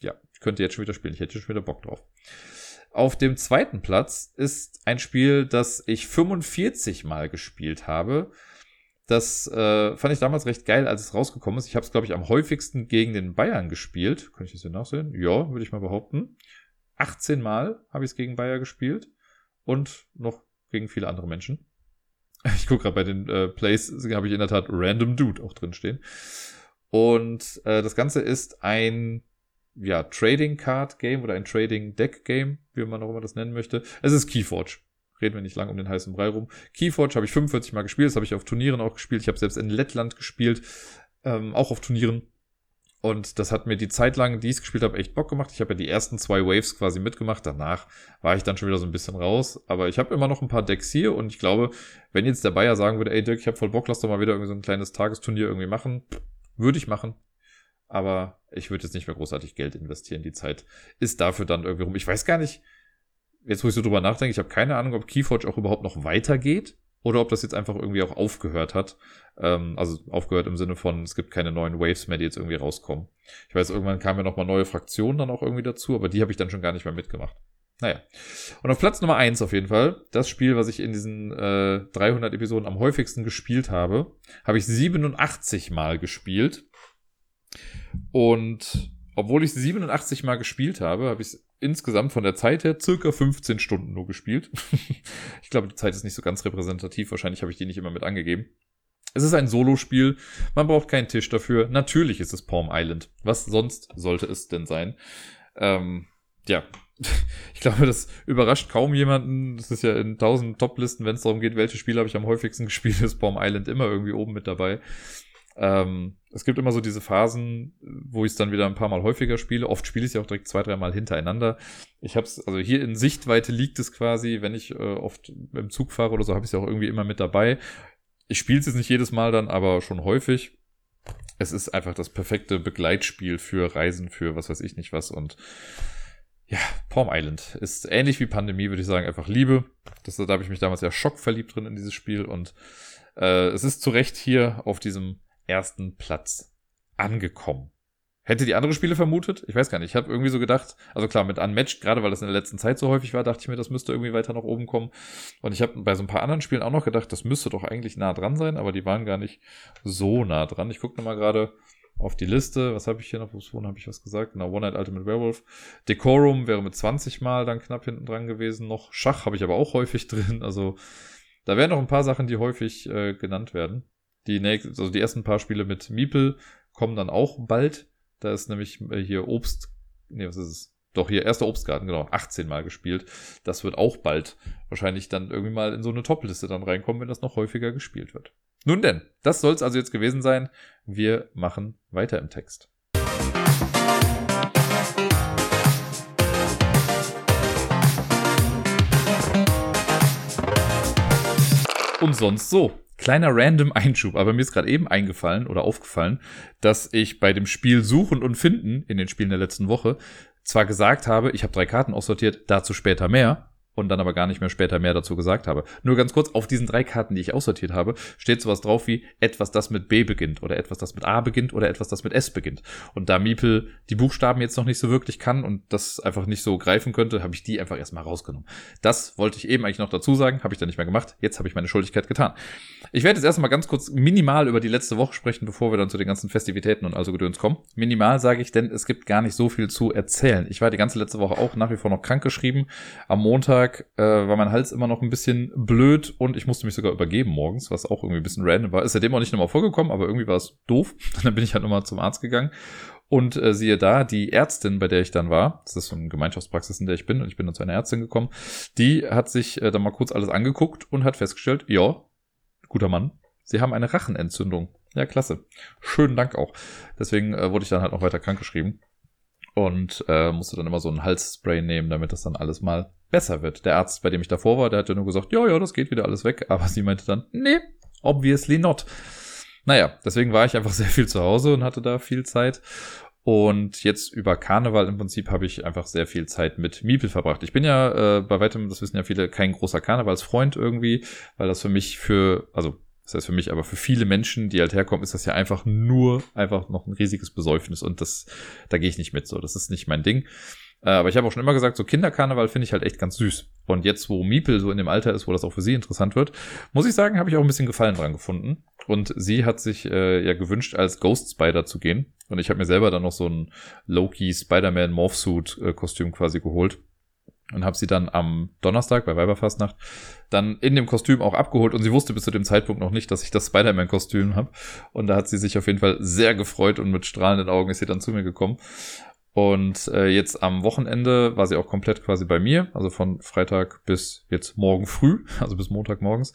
Ja, ich könnte jetzt schon wieder spielen. Ich hätte schon wieder Bock drauf. Auf dem zweiten Platz ist ein Spiel, das ich 45 Mal gespielt habe. Das äh, fand ich damals recht geil, als es rausgekommen ist. Ich habe es, glaube ich, am häufigsten gegen den Bayern gespielt. Kann ich das hier nachsehen? Ja, würde ich mal behaupten. 18 Mal habe ich es gegen Bayern gespielt und noch gegen viele andere Menschen. Ich gucke gerade bei den äh, Plays, habe ich in der Tat Random Dude auch drin stehen. Und äh, das Ganze ist ein ja, Trading Card Game oder ein Trading Deck Game, wie man auch immer das nennen möchte. Es ist Keyforge. Reden wir nicht lang um den heißen Brei rum. Keyforge habe ich 45 Mal gespielt, das habe ich auf Turnieren auch gespielt. Ich habe selbst in Lettland gespielt, ähm, auch auf Turnieren. Und das hat mir die Zeit lang, die ich gespielt habe, echt Bock gemacht. Ich habe ja die ersten zwei Waves quasi mitgemacht. Danach war ich dann schon wieder so ein bisschen raus. Aber ich habe immer noch ein paar Decks hier und ich glaube, wenn jetzt der Bayer sagen würde, ey Dirk, ich habe voll Bock, lass doch mal wieder irgendwie so ein kleines Tagesturnier irgendwie machen, würde ich machen. Aber ich würde jetzt nicht mehr großartig Geld investieren. Die Zeit ist dafür dann irgendwie rum. Ich weiß gar nicht, jetzt wo ich so drüber nachdenke, ich habe keine Ahnung, ob Keyforge auch überhaupt noch weitergeht oder ob das jetzt einfach irgendwie auch aufgehört hat. Ähm, also aufgehört im Sinne von, es gibt keine neuen Waves mehr, die jetzt irgendwie rauskommen. Ich weiß, irgendwann kamen ja nochmal neue Fraktionen dann auch irgendwie dazu, aber die habe ich dann schon gar nicht mehr mitgemacht. Naja. Und auf Platz Nummer eins auf jeden Fall, das Spiel, was ich in diesen äh, 300 Episoden am häufigsten gespielt habe, habe ich 87 Mal gespielt. Und obwohl ich 87 Mal gespielt habe, habe ich insgesamt von der Zeit her circa 15 Stunden nur gespielt. ich glaube, die Zeit ist nicht so ganz repräsentativ. Wahrscheinlich habe ich die nicht immer mit angegeben. Es ist ein Solospiel. Man braucht keinen Tisch dafür. Natürlich ist es Palm Island. Was sonst sollte es denn sein? Ähm, ja, ich glaube, das überrascht kaum jemanden. Das ist ja in tausend Top-Listen, wenn es darum geht, welche Spiele habe ich am häufigsten gespielt, ist Bomb Island immer irgendwie oben mit dabei. Ähm, es gibt immer so diese Phasen, wo ich es dann wieder ein paar Mal häufiger spiele. Oft spiele ich es ja auch direkt zwei, dreimal hintereinander. Ich habe es, also hier in Sichtweite liegt es quasi, wenn ich äh, oft im Zug fahre oder so, habe ich es ja auch irgendwie immer mit dabei. Ich spiele es jetzt nicht jedes Mal dann, aber schon häufig. Es ist einfach das perfekte Begleitspiel für Reisen, für was weiß ich nicht was. Und ja, Palm Island ist ähnlich wie Pandemie, würde ich sagen, einfach Liebe. Das, da habe ich mich damals ja schockverliebt drin in dieses Spiel und äh, es ist zu Recht hier auf diesem ersten Platz angekommen. Hätte die andere Spiele vermutet? Ich weiß gar nicht. Ich habe irgendwie so gedacht, also klar, mit Unmatched, gerade weil das in der letzten Zeit so häufig war, dachte ich mir, das müsste irgendwie weiter nach oben kommen. Und ich habe bei so ein paar anderen Spielen auch noch gedacht, das müsste doch eigentlich nah dran sein, aber die waren gar nicht so nah dran. Ich gucke nochmal gerade auf die Liste. Was habe ich hier noch? Wo habe ich was gesagt? Genau, One Night Ultimate Werewolf. Decorum wäre mit 20 Mal dann knapp hinten dran gewesen. Noch Schach habe ich aber auch häufig drin. Also da wären noch ein paar Sachen, die häufig äh, genannt werden. Die, nächsten, also die ersten paar Spiele mit Miepel kommen dann auch bald. Da ist nämlich äh, hier Obst. Nee, was ist es? Doch, hier erster Obstgarten, genau, 18 Mal gespielt. Das wird auch bald wahrscheinlich dann irgendwie mal in so eine Top-Liste dann reinkommen, wenn das noch häufiger gespielt wird. Nun denn, das soll es also jetzt gewesen sein. Wir machen weiter im Text. Und sonst so. Kleiner random Einschub, aber mir ist gerade eben eingefallen oder aufgefallen, dass ich bei dem Spiel Suchen und Finden in den Spielen der letzten Woche zwar gesagt habe, ich habe drei Karten aussortiert, dazu später mehr, und dann aber gar nicht mehr später mehr dazu gesagt habe. Nur ganz kurz, auf diesen drei Karten, die ich aussortiert habe, steht sowas drauf wie etwas, das mit B beginnt oder etwas, das mit A beginnt oder etwas, das mit S beginnt. Und da Miepel die Buchstaben jetzt noch nicht so wirklich kann und das einfach nicht so greifen könnte, habe ich die einfach erstmal rausgenommen. Das wollte ich eben eigentlich noch dazu sagen, habe ich dann nicht mehr gemacht. Jetzt habe ich meine Schuldigkeit getan. Ich werde jetzt erstmal ganz kurz minimal über die letzte Woche sprechen, bevor wir dann zu den ganzen Festivitäten und also Gedöns kommen. Minimal sage ich, denn es gibt gar nicht so viel zu erzählen. Ich war die ganze letzte Woche auch nach wie vor noch krank geschrieben. Am Montag Montag äh, war mein Hals immer noch ein bisschen blöd und ich musste mich sogar übergeben morgens, was auch irgendwie ein bisschen random war. Ist seitdem auch nicht nochmal vorgekommen, aber irgendwie war es doof. dann bin ich halt nochmal zum Arzt gegangen. Und äh, siehe da, die Ärztin, bei der ich dann war, das ist so eine Gemeinschaftspraxis, in der ich bin, und ich bin dann zu einer Ärztin gekommen, die hat sich äh, dann mal kurz alles angeguckt und hat festgestellt, ja, guter Mann, sie haben eine Rachenentzündung. Ja, klasse. Schönen Dank auch. Deswegen äh, wurde ich dann halt noch weiter krankgeschrieben und äh, musste dann immer so ein Halsspray nehmen, damit das dann alles mal besser wird. Der Arzt, bei dem ich davor war, der hat ja nur gesagt, ja, ja, das geht wieder alles weg. Aber sie meinte dann, nee, obviously not. Naja, deswegen war ich einfach sehr viel zu Hause und hatte da viel Zeit. Und jetzt über Karneval im Prinzip habe ich einfach sehr viel Zeit mit Miepel verbracht. Ich bin ja äh, bei weitem, das wissen ja viele, kein großer Karnevalsfreund irgendwie, weil das für mich für, also das heißt für mich, aber für viele Menschen, die halt herkommen, ist das ja einfach nur einfach noch ein riesiges Besäufnis und das, da gehe ich nicht mit so. Das ist nicht mein Ding. Äh, aber ich habe auch schon immer gesagt, so Kinderkarneval finde ich halt echt ganz süß. Und jetzt, wo Miepel so in dem Alter ist, wo das auch für sie interessant wird, muss ich sagen, habe ich auch ein bisschen Gefallen dran gefunden. Und sie hat sich äh, ja gewünscht, als Ghost Spider zu gehen. Und ich habe mir selber dann noch so ein Loki Spider-Man Morphsuit-Kostüm äh, quasi geholt und habe sie dann am Donnerstag bei Weiberfastnacht dann in dem Kostüm auch abgeholt und sie wusste bis zu dem Zeitpunkt noch nicht, dass ich das Spider-Man-Kostüm habe. Und da hat sie sich auf jeden Fall sehr gefreut und mit strahlenden Augen ist sie dann zu mir gekommen. Und äh, jetzt am Wochenende war sie auch komplett quasi bei mir, also von Freitag bis jetzt morgen früh, also bis Montag morgens.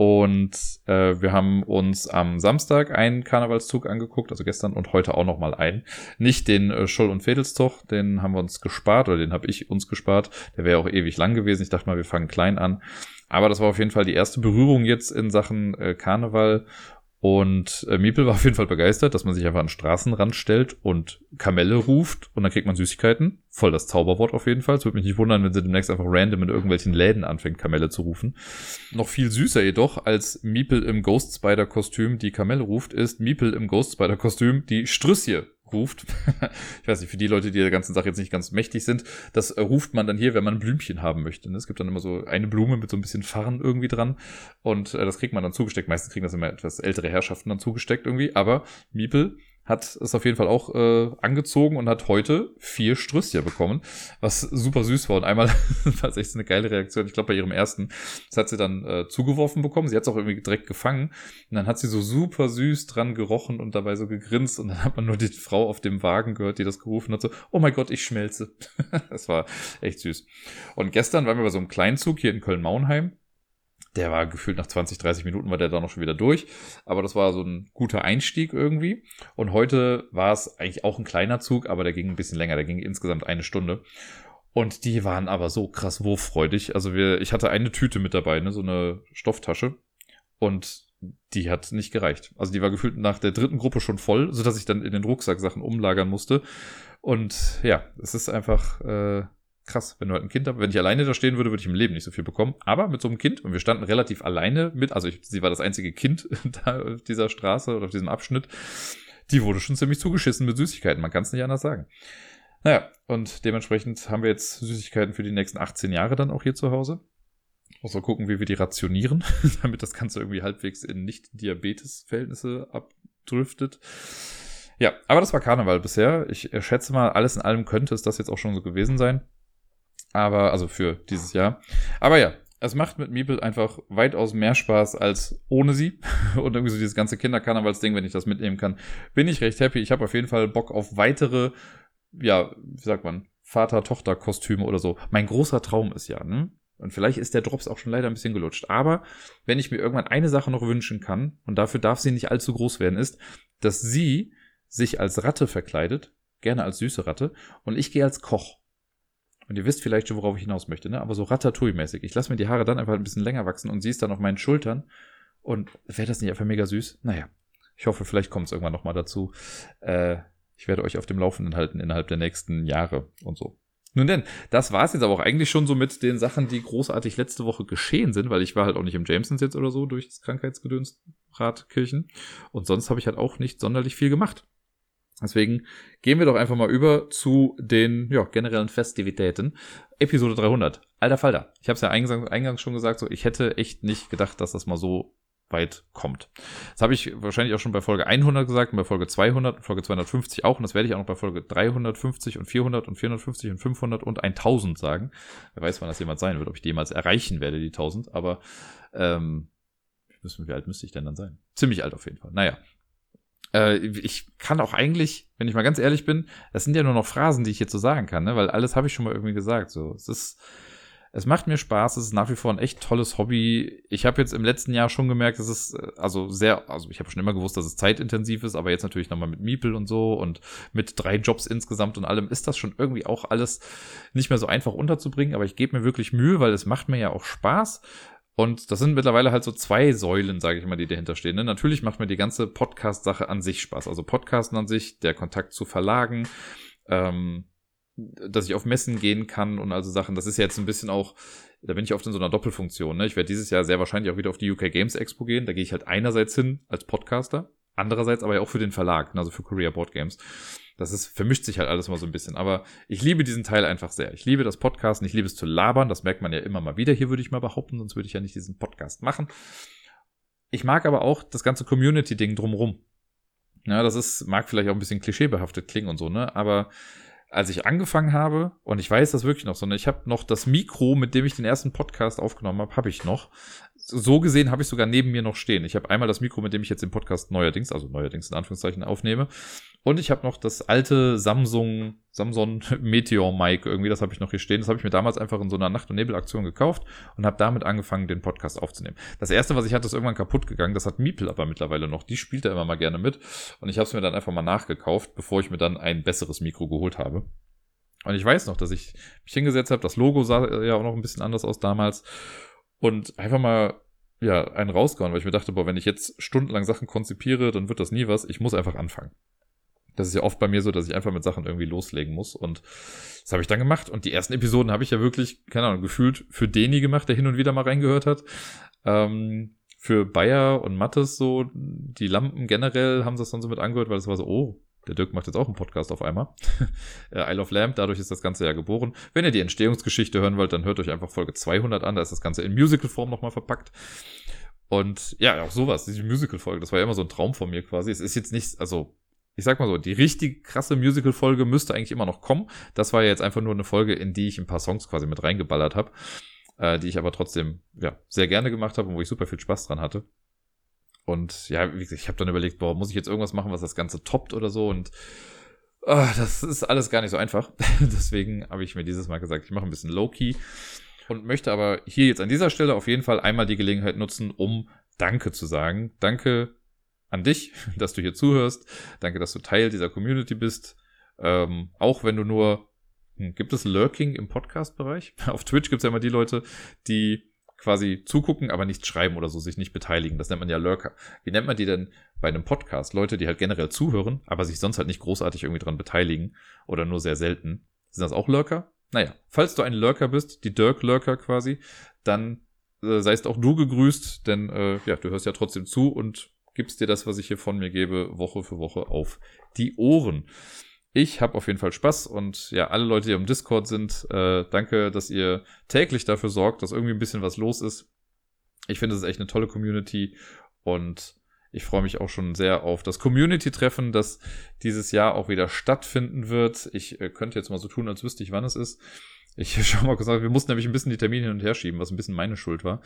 Und äh, wir haben uns am Samstag einen Karnevalszug angeguckt, also gestern und heute auch nochmal einen. Nicht den äh, Scholl- und Fädelszug, den haben wir uns gespart oder den habe ich uns gespart. Der wäre auch ewig lang gewesen. Ich dachte mal, wir fangen klein an. Aber das war auf jeden Fall die erste Berührung jetzt in Sachen äh, Karneval. Und äh, Miepel war auf jeden Fall begeistert, dass man sich einfach an den Straßenrand stellt und Kamelle ruft und dann kriegt man Süßigkeiten. Voll das Zauberwort auf jeden Fall. Es würde mich nicht wundern, wenn sie demnächst einfach random in irgendwelchen Läden anfängt, Kamelle zu rufen. Noch viel süßer jedoch, als Miepel im Ghost Spider Kostüm die Kamelle ruft, ist Miepel im Ghost Spider Kostüm die Strüssie ruft. ich weiß nicht, für die Leute, die der ganzen Sache jetzt nicht ganz mächtig sind, das ruft man dann hier, wenn man ein Blümchen haben möchte. Ne? Es gibt dann immer so eine Blume mit so ein bisschen Farn irgendwie dran und äh, das kriegt man dann zugesteckt. Meistens kriegen das immer etwas ältere Herrschaften dann zugesteckt irgendwie, aber Miepel hat es auf jeden Fall auch äh, angezogen und hat heute vier Strüsschen bekommen, was super süß war. Und einmal war es echt eine geile Reaktion. Ich glaube, bei ihrem ersten, das hat sie dann äh, zugeworfen bekommen. Sie hat es auch irgendwie direkt gefangen. Und dann hat sie so super süß dran gerochen und dabei so gegrinst. Und dann hat man nur die Frau auf dem Wagen gehört, die das gerufen hat, so, oh mein Gott, ich schmelze. das war echt süß. Und gestern waren wir bei so einem Kleinzug hier in Köln-Maunheim. Der war gefühlt nach 20, 30 Minuten war der da noch schon wieder durch. Aber das war so ein guter Einstieg irgendwie. Und heute war es eigentlich auch ein kleiner Zug, aber der ging ein bisschen länger. Der ging insgesamt eine Stunde. Und die waren aber so krass wurffreudig. Also wir, ich hatte eine Tüte mit dabei, ne, so eine Stofftasche. Und die hat nicht gereicht. Also die war gefühlt nach der dritten Gruppe schon voll, sodass ich dann in den Rucksack Sachen umlagern musste. Und ja, es ist einfach, äh, krass, wenn du halt ein Kind hast. Wenn ich alleine da stehen würde, würde ich im Leben nicht so viel bekommen. Aber mit so einem Kind, und wir standen relativ alleine mit, also ich, sie war das einzige Kind da auf dieser Straße oder auf diesem Abschnitt, die wurde schon ziemlich zugeschissen mit Süßigkeiten. Man kann es nicht anders sagen. Naja, und dementsprechend haben wir jetzt Süßigkeiten für die nächsten 18 Jahre dann auch hier zu Hause. Muss mal gucken, wie wir die rationieren, damit das Ganze irgendwie halbwegs in Nicht-Diabetes-Verhältnisse abdriftet. Ja, aber das war Karneval bisher. Ich schätze mal, alles in allem könnte es das jetzt auch schon so gewesen sein. Aber, also für dieses Jahr. Aber ja, es macht mit Meeple einfach weitaus mehr Spaß als ohne sie. Und irgendwie so dieses ganze Kinderkarnevalsding, wenn ich das mitnehmen kann, bin ich recht happy. Ich habe auf jeden Fall Bock auf weitere, ja, wie sagt man, Vater-Tochter-Kostüme oder so. Mein großer Traum ist ja, ne? Und vielleicht ist der Drops auch schon leider ein bisschen gelutscht. Aber wenn ich mir irgendwann eine Sache noch wünschen kann, und dafür darf sie nicht allzu groß werden, ist, dass sie sich als Ratte verkleidet, gerne als süße Ratte, und ich gehe als Koch. Und ihr wisst vielleicht schon, worauf ich hinaus möchte, ne? Aber so Ratatouille-mäßig. Ich lasse mir die Haare dann einfach ein bisschen länger wachsen und sie ist dann auf meinen Schultern. Und wäre das nicht einfach mega süß? Naja. Ich hoffe, vielleicht kommt es irgendwann nochmal dazu. Äh, ich werde euch auf dem Laufenden halten innerhalb der nächsten Jahre und so. Nun denn, das war es jetzt aber auch eigentlich schon so mit den Sachen, die großartig letzte Woche geschehen sind, weil ich war halt auch nicht im Jamesons jetzt oder so durch das Krankheitsgedöns Ratkirchen. Und sonst habe ich halt auch nicht sonderlich viel gemacht. Deswegen gehen wir doch einfach mal über zu den ja, generellen Festivitäten. Episode 300. Alter Falter. Ich habe es ja eingangs, eingangs schon gesagt, so ich hätte echt nicht gedacht, dass das mal so weit kommt. Das habe ich wahrscheinlich auch schon bei Folge 100 gesagt und bei Folge 200 und Folge 250 auch und das werde ich auch noch bei Folge 350 und 400 und 450 und 500 und 1000 sagen. Wer weiß, wann das jemand sein wird, ob ich die jemals erreichen werde, die 1000, aber ähm, wie alt müsste ich denn dann sein? Ziemlich alt auf jeden Fall. Naja, äh, ich kann auch eigentlich, wenn ich mal ganz ehrlich bin, das sind ja nur noch Phrasen, die ich jetzt so sagen kann, ne? weil alles habe ich schon mal irgendwie gesagt. So, es ist, es macht mir Spaß, es ist nach wie vor ein echt tolles Hobby. Ich habe jetzt im letzten Jahr schon gemerkt, dass es äh, also sehr, also ich habe schon immer gewusst, dass es zeitintensiv ist, aber jetzt natürlich nochmal mit Miepel und so und mit drei Jobs insgesamt und allem ist das schon irgendwie auch alles nicht mehr so einfach unterzubringen, aber ich gebe mir wirklich Mühe, weil es macht mir ja auch Spaß. Und das sind mittlerweile halt so zwei Säulen, sage ich mal, die dahinter stehen. Ne? Natürlich macht mir die ganze Podcast-Sache an sich Spaß. Also Podcasten an sich, der Kontakt zu Verlagen, ähm, dass ich auf Messen gehen kann und also Sachen. Das ist ja jetzt ein bisschen auch, da bin ich oft in so einer Doppelfunktion. Ne? Ich werde dieses Jahr sehr wahrscheinlich auch wieder auf die UK Games Expo gehen. Da gehe ich halt einerseits hin als Podcaster, andererseits aber ja auch für den Verlag, ne? also für Korea Board Games. Das ist, vermischt sich halt alles mal so ein bisschen. Aber ich liebe diesen Teil einfach sehr. Ich liebe das Podcasten, ich liebe es zu labern. Das merkt man ja immer mal wieder. Hier würde ich mal behaupten, sonst würde ich ja nicht diesen Podcast machen. Ich mag aber auch das ganze Community-Ding drumrum. Ja, das ist, mag vielleicht auch ein bisschen klischeebehaftet klingen und so, ne? Aber als ich angefangen habe, und ich weiß das wirklich noch, sondern ich habe noch das Mikro, mit dem ich den ersten Podcast aufgenommen habe, habe ich noch. So gesehen habe ich sogar neben mir noch stehen. Ich habe einmal das Mikro, mit dem ich jetzt den Podcast neuerdings, also neuerdings in Anführungszeichen aufnehme, und ich habe noch das alte Samsung, Samsung Meteor Mic irgendwie, das habe ich noch hier stehen. Das habe ich mir damals einfach in so einer Nacht- und Nebelaktion gekauft und habe damit angefangen, den Podcast aufzunehmen. Das erste, was ich hatte, ist irgendwann kaputt gegangen. Das hat Miepel aber mittlerweile noch. Die spielt er immer mal gerne mit. Und ich habe es mir dann einfach mal nachgekauft, bevor ich mir dann ein besseres Mikro geholt habe. Und ich weiß noch, dass ich mich hingesetzt habe. Das Logo sah ja auch noch ein bisschen anders aus damals. Und einfach mal ja, einen rausgehauen, weil ich mir dachte, boah, wenn ich jetzt stundenlang Sachen konzipiere, dann wird das nie was. Ich muss einfach anfangen. Das ist ja oft bei mir so, dass ich einfach mit Sachen irgendwie loslegen muss. Und das habe ich dann gemacht. Und die ersten Episoden habe ich ja wirklich, keine Ahnung, gefühlt für Deni gemacht, der hin und wieder mal reingehört hat. Ähm, für Bayer und Mattes so, die Lampen generell haben das dann so mit angehört, weil es war so, oh, der Dirk macht jetzt auch einen Podcast auf einmal. Isle of Lamp, dadurch ist das Ganze ja geboren. Wenn ihr die Entstehungsgeschichte hören wollt, dann hört euch einfach Folge 200 an. Da ist das Ganze in Musical-Form nochmal verpackt. Und ja, auch sowas, diese Musical-Folge, das war ja immer so ein Traum von mir quasi. Es ist jetzt nicht, also ich sag mal so, die richtig krasse Musical-Folge müsste eigentlich immer noch kommen. Das war ja jetzt einfach nur eine Folge, in die ich ein paar Songs quasi mit reingeballert habe, äh, die ich aber trotzdem ja, sehr gerne gemacht habe und wo ich super viel Spaß dran hatte. Und ja, wie gesagt, ich habe dann überlegt, boah, muss ich jetzt irgendwas machen, was das Ganze toppt oder so und oh, das ist alles gar nicht so einfach. Deswegen habe ich mir dieses Mal gesagt, ich mache ein bisschen Low-Key und möchte aber hier jetzt an dieser Stelle auf jeden Fall einmal die Gelegenheit nutzen, um Danke zu sagen. Danke an dich, dass du hier zuhörst. Danke, dass du Teil dieser Community bist. Ähm, auch wenn du nur, hm, gibt es Lurking im Podcast-Bereich? Auf Twitch gibt es ja immer die Leute, die quasi zugucken, aber nicht schreiben oder so, sich nicht beteiligen. Das nennt man ja Lurker. Wie nennt man die denn bei einem Podcast? Leute, die halt generell zuhören, aber sich sonst halt nicht großartig irgendwie dran beteiligen oder nur sehr selten. Sind das auch Lurker? Naja, falls du ein Lurker bist, die Dirk-Lurker quasi, dann äh, seist auch du gegrüßt, denn äh, ja, du hörst ja trotzdem zu und gibst dir das, was ich hier von mir gebe, Woche für Woche auf die Ohren. Ich habe auf jeden Fall Spaß und ja, alle Leute, die im Discord sind, äh, danke, dass ihr täglich dafür sorgt, dass irgendwie ein bisschen was los ist. Ich finde, es ist echt eine tolle Community und ich freue mich auch schon sehr auf das Community-Treffen, das dieses Jahr auch wieder stattfinden wird. Ich äh, könnte jetzt mal so tun, als wüsste ich, wann es ist. Ich schau mal kurz. Wir mussten nämlich ein bisschen die Termine hin und her schieben, was ein bisschen meine Schuld war.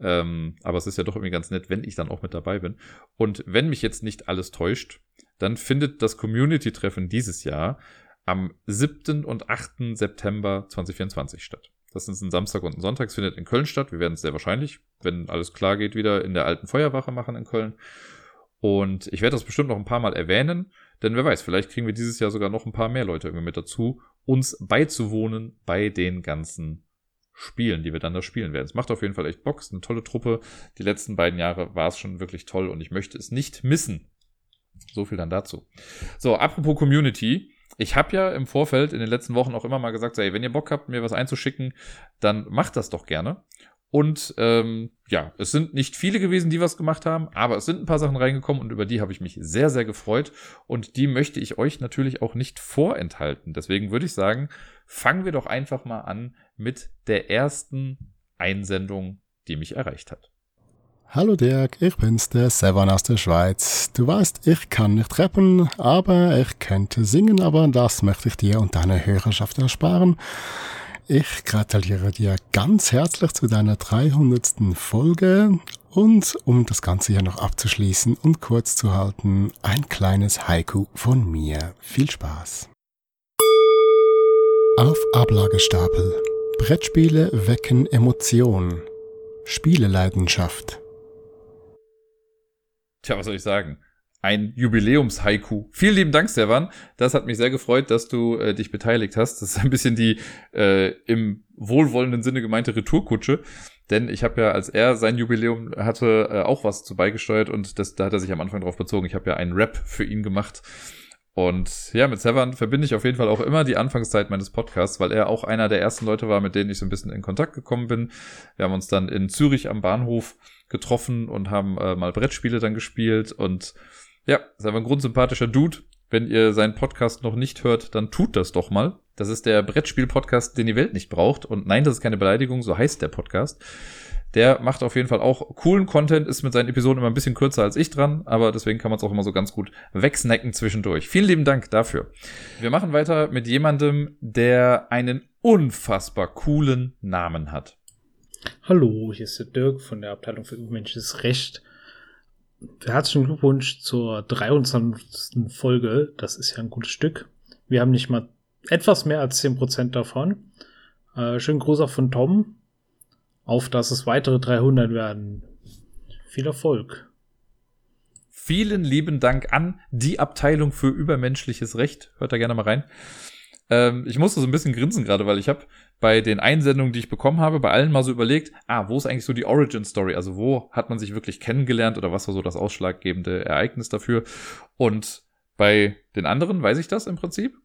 Ähm, aber es ist ja doch irgendwie ganz nett, wenn ich dann auch mit dabei bin. Und wenn mich jetzt nicht alles täuscht, dann findet das Community-Treffen dieses Jahr am 7. und 8. September 2024 statt. Das ist ein Samstag und ein Sonntag. Es findet in Köln statt. Wir werden es sehr wahrscheinlich, wenn alles klar geht, wieder in der alten Feuerwache machen in Köln. Und ich werde das bestimmt noch ein paar Mal erwähnen, denn wer weiß, vielleicht kriegen wir dieses Jahr sogar noch ein paar mehr Leute irgendwie mit dazu, uns beizuwohnen bei den ganzen Spielen, die wir dann da spielen werden. Es macht auf jeden Fall echt Bock, es ist eine tolle Truppe. Die letzten beiden Jahre war es schon wirklich toll und ich möchte es nicht missen. So viel dann dazu. So, apropos Community. Ich habe ja im Vorfeld in den letzten Wochen auch immer mal gesagt, ey, wenn ihr Bock habt, mir was einzuschicken, dann macht das doch gerne. Und ähm, ja, es sind nicht viele gewesen, die was gemacht haben, aber es sind ein paar Sachen reingekommen und über die habe ich mich sehr, sehr gefreut. Und die möchte ich euch natürlich auch nicht vorenthalten. Deswegen würde ich sagen, fangen wir doch einfach mal an mit der ersten Einsendung, die mich erreicht hat. Hallo Dirk, ich bin's, der Sevan aus der Schweiz. Du weißt, ich kann nicht rappen, aber ich könnte singen, aber das möchte ich dir und deiner Hörerschaft ersparen. Ich gratuliere dir ganz herzlich zu deiner 300. Folge und um das Ganze hier noch abzuschließen und kurz zu halten, ein kleines Haiku von mir. Viel Spaß. Auf Ablagestapel. Brettspiele wecken Emotionen. Spieleleidenschaft. Tja, was soll ich sagen? Ein Jubiläums-Haiku. Vielen lieben Dank, Stefan. Das hat mich sehr gefreut, dass du äh, dich beteiligt hast. Das ist ein bisschen die äh, im wohlwollenden Sinne gemeinte Retourkutsche. Denn ich habe ja, als er sein Jubiläum hatte, äh, auch was zu beigesteuert und das, da hat er sich am Anfang drauf bezogen. Ich habe ja einen Rap für ihn gemacht. Und ja, mit Sevan verbinde ich auf jeden Fall auch immer die Anfangszeit meines Podcasts, weil er auch einer der ersten Leute war, mit denen ich so ein bisschen in Kontakt gekommen bin. Wir haben uns dann in Zürich am Bahnhof getroffen und haben äh, mal Brettspiele dann gespielt und ja, ist einfach ein grundsympathischer Dude. Wenn ihr seinen Podcast noch nicht hört, dann tut das doch mal. Das ist der Brettspiel-Podcast, den die Welt nicht braucht. Und nein, das ist keine Beleidigung, so heißt der Podcast. Der macht auf jeden Fall auch coolen Content, ist mit seinen Episoden immer ein bisschen kürzer als ich dran, aber deswegen kann man es auch immer so ganz gut wegsnacken zwischendurch. Vielen lieben Dank dafür. Wir machen weiter mit jemandem, der einen unfassbar coolen Namen hat. Hallo, hier ist der Dirk von der Abteilung für Menschliches Recht herzlichen Glückwunsch zur 23. Folge. Das ist ja ein gutes Stück. Wir haben nicht mal etwas mehr als 10% davon. Äh, schönen Gruß auch von Tom. Auf dass es weitere 300 werden. Viel Erfolg. Vielen lieben Dank an die Abteilung für übermenschliches Recht. Hört da gerne mal rein. Ähm, ich musste so ein bisschen grinsen gerade, weil ich habe bei den Einsendungen, die ich bekommen habe, bei allen mal so überlegt, ah, wo ist eigentlich so die Origin Story? Also wo hat man sich wirklich kennengelernt oder was war so das ausschlaggebende Ereignis dafür? Und bei den anderen weiß ich das im Prinzip.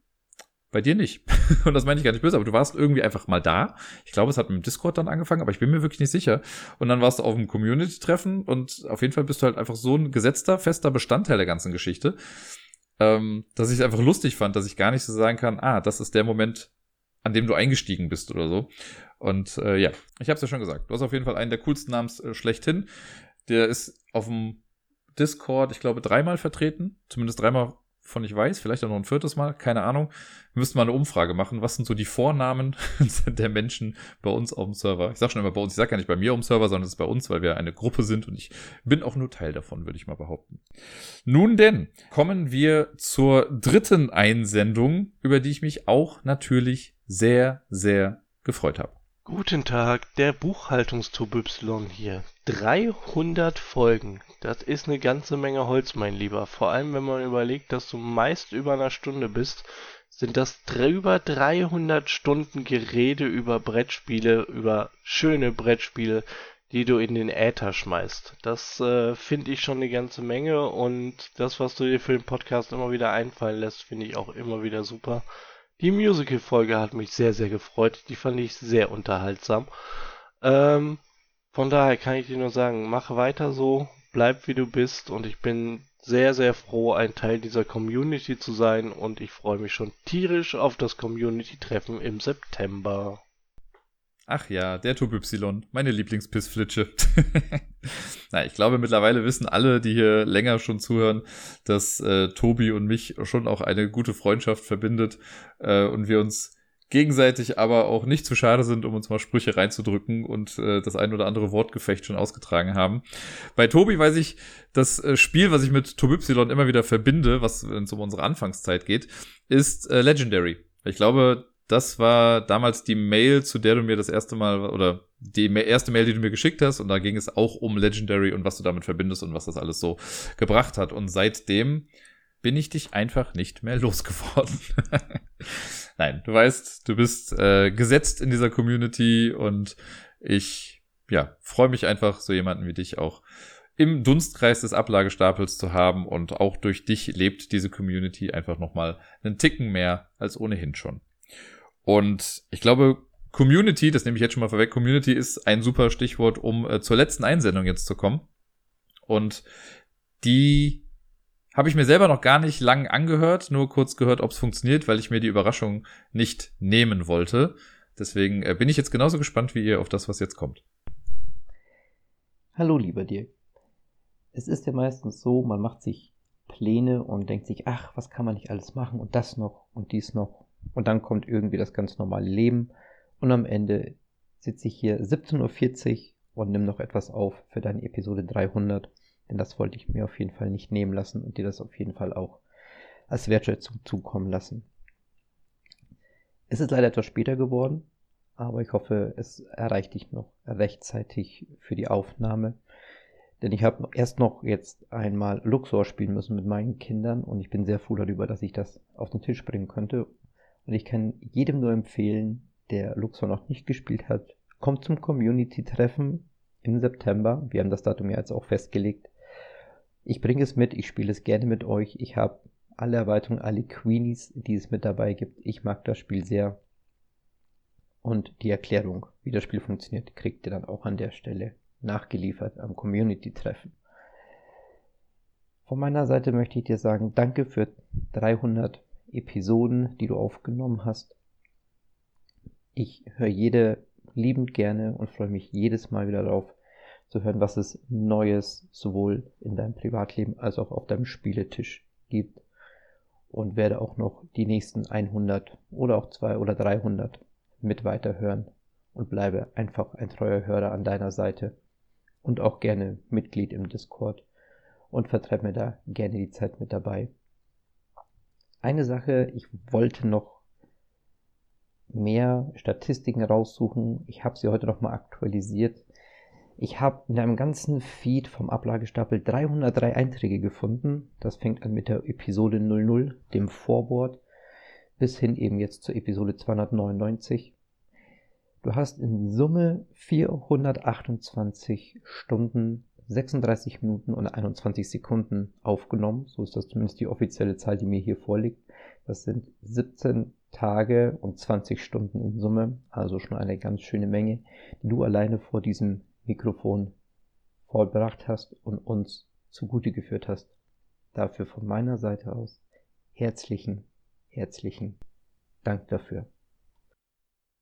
Bei dir nicht. Und das meine ich gar nicht böse, aber du warst irgendwie einfach mal da. Ich glaube, es hat mit dem Discord dann angefangen, aber ich bin mir wirklich nicht sicher. Und dann warst du auf einem Community-Treffen und auf jeden Fall bist du halt einfach so ein gesetzter, fester Bestandteil der ganzen Geschichte, ähm, dass ich es einfach lustig fand, dass ich gar nicht so sagen kann, ah, das ist der Moment, an dem du eingestiegen bist oder so. Und äh, ja, ich habe es ja schon gesagt. Du hast auf jeden Fall einen der coolsten Namens äh, schlechthin. Der ist auf dem Discord, ich glaube, dreimal vertreten. Zumindest dreimal von ich weiß, vielleicht auch noch ein viertes Mal, keine Ahnung. Wir müssten mal eine Umfrage machen. Was sind so die Vornamen der Menschen bei uns auf dem Server? Ich sag schon immer bei uns, ich sag ja nicht bei mir auf dem Server, sondern es ist bei uns, weil wir eine Gruppe sind und ich bin auch nur Teil davon, würde ich mal behaupten. Nun denn, kommen wir zur dritten Einsendung, über die ich mich auch natürlich sehr, sehr gefreut habe. Guten Tag, der Buchhaltungstub-Y hier. 300 Folgen. Das ist eine ganze Menge Holz, mein Lieber. Vor allem, wenn man überlegt, dass du meist über einer Stunde bist, sind das über 300 Stunden Gerede über Brettspiele, über schöne Brettspiele, die du in den Äther schmeißt. Das äh, finde ich schon eine ganze Menge und das, was du dir für den Podcast immer wieder einfallen lässt, finde ich auch immer wieder super. Die Musical-Folge hat mich sehr, sehr gefreut. Die fand ich sehr unterhaltsam. Ähm, von daher kann ich dir nur sagen, mach weiter so, bleib wie du bist und ich bin sehr, sehr froh, ein Teil dieser Community zu sein und ich freue mich schon tierisch auf das Community-Treffen im September. Ach ja, der Tub Y, meine Lieblingspissflitsche. Na, ich glaube, mittlerweile wissen alle, die hier länger schon zuhören, dass äh, Tobi und mich schon auch eine gute Freundschaft verbindet äh, und wir uns gegenseitig aber auch nicht zu schade sind, um uns mal Sprüche reinzudrücken und äh, das ein oder andere Wortgefecht schon ausgetragen haben. Bei Tobi weiß ich, das äh, Spiel, was ich mit Tobi Y immer wieder verbinde, was wenn es um unsere Anfangszeit geht, ist äh, Legendary. Ich glaube, das war damals die Mail, zu der du mir das erste Mal oder die erste Mail, die du mir geschickt hast. Und da ging es auch um Legendary und was du damit verbindest und was das alles so gebracht hat. Und seitdem bin ich dich einfach nicht mehr losgeworden. Nein, du weißt, du bist äh, gesetzt in dieser Community und ich ja, freue mich einfach, so jemanden wie dich auch im Dunstkreis des Ablagestapels zu haben und auch durch dich lebt diese Community einfach nochmal einen Ticken mehr als ohnehin schon. Und ich glaube, Community, das nehme ich jetzt schon mal vorweg, Community ist ein super Stichwort, um äh, zur letzten Einsendung jetzt zu kommen. Und die habe ich mir selber noch gar nicht lang angehört, nur kurz gehört, ob es funktioniert, weil ich mir die Überraschung nicht nehmen wollte. Deswegen äh, bin ich jetzt genauso gespannt wie ihr auf das, was jetzt kommt. Hallo, lieber Dirk. Es ist ja meistens so, man macht sich Pläne und denkt sich, ach, was kann man nicht alles machen und das noch und dies noch und dann kommt irgendwie das ganz normale Leben. Und am Ende sitze ich hier 17.40 Uhr und nimm noch etwas auf für deine Episode 300. Denn das wollte ich mir auf jeden Fall nicht nehmen lassen und dir das auf jeden Fall auch als Wertschätzung zukommen lassen. Es ist leider etwas später geworden, aber ich hoffe, es erreicht dich noch rechtzeitig für die Aufnahme. Denn ich habe erst noch jetzt einmal Luxor spielen müssen mit meinen Kindern und ich bin sehr froh darüber, dass ich das auf den Tisch bringen konnte und ich kann jedem nur empfehlen, der Luxor noch nicht gespielt hat, kommt zum Community-Treffen im September. Wir haben das Datum ja jetzt auch festgelegt. Ich bringe es mit, ich spiele es gerne mit euch. Ich habe alle Erweiterungen, alle Queenies, die es mit dabei gibt. Ich mag das Spiel sehr. Und die Erklärung, wie das Spiel funktioniert, kriegt ihr dann auch an der Stelle nachgeliefert am Community-Treffen. Von meiner Seite möchte ich dir sagen, danke für 300 Episoden, die du aufgenommen hast. Ich höre jede liebend gerne und freue mich jedes Mal wieder darauf zu hören, was es Neues sowohl in deinem Privatleben als auch auf deinem Spieletisch gibt. Und werde auch noch die nächsten 100 oder auch 200 oder 300 mit weiterhören. Und bleibe einfach ein treuer Hörer an deiner Seite. Und auch gerne Mitglied im Discord. Und vertreibe mir da gerne die Zeit mit dabei eine Sache, ich wollte noch mehr Statistiken raussuchen. Ich habe sie heute noch mal aktualisiert. Ich habe in einem ganzen Feed vom Ablagestapel 303 Einträge gefunden. Das fängt an mit der Episode 00, dem Vorwort, bis hin eben jetzt zur Episode 299. Du hast in Summe 428 Stunden 36 Minuten und 21 Sekunden aufgenommen. So ist das zumindest die offizielle Zahl, die mir hier vorliegt. Das sind 17 Tage und 20 Stunden in Summe, also schon eine ganz schöne Menge, die du alleine vor diesem Mikrofon vollbracht hast und uns zugute geführt hast. Dafür von meiner Seite aus herzlichen, herzlichen Dank dafür.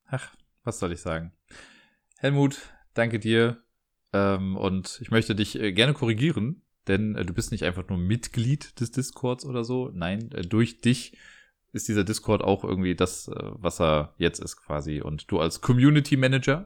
Ach, was soll ich sagen? Helmut, danke dir ähm, und ich möchte dich äh, gerne korrigieren, denn äh, du bist nicht einfach nur Mitglied des Discords oder so. Nein, äh, durch dich ist dieser Discord auch irgendwie das, äh, was er jetzt ist quasi. Und du als Community Manager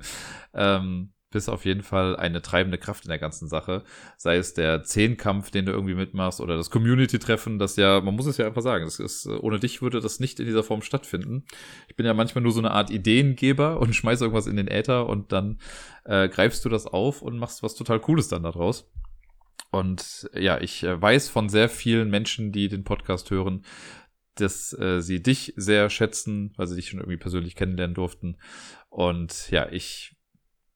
ähm, bist auf jeden Fall eine treibende Kraft in der ganzen Sache. Sei es der Zehnkampf, den du irgendwie mitmachst, oder das Community-Treffen, das ja, man muss es ja einfach sagen, das ist, ohne dich würde das nicht in dieser Form stattfinden. Ich bin ja manchmal nur so eine Art Ideengeber und schmeiß irgendwas in den Äther und dann äh, greifst du das auf und machst was total Cooles dann daraus. Und ja, ich äh, weiß von sehr vielen Menschen, die den Podcast hören, dass äh, sie dich sehr schätzen, weil sie dich schon irgendwie persönlich kennenlernen durften. Und ja, ich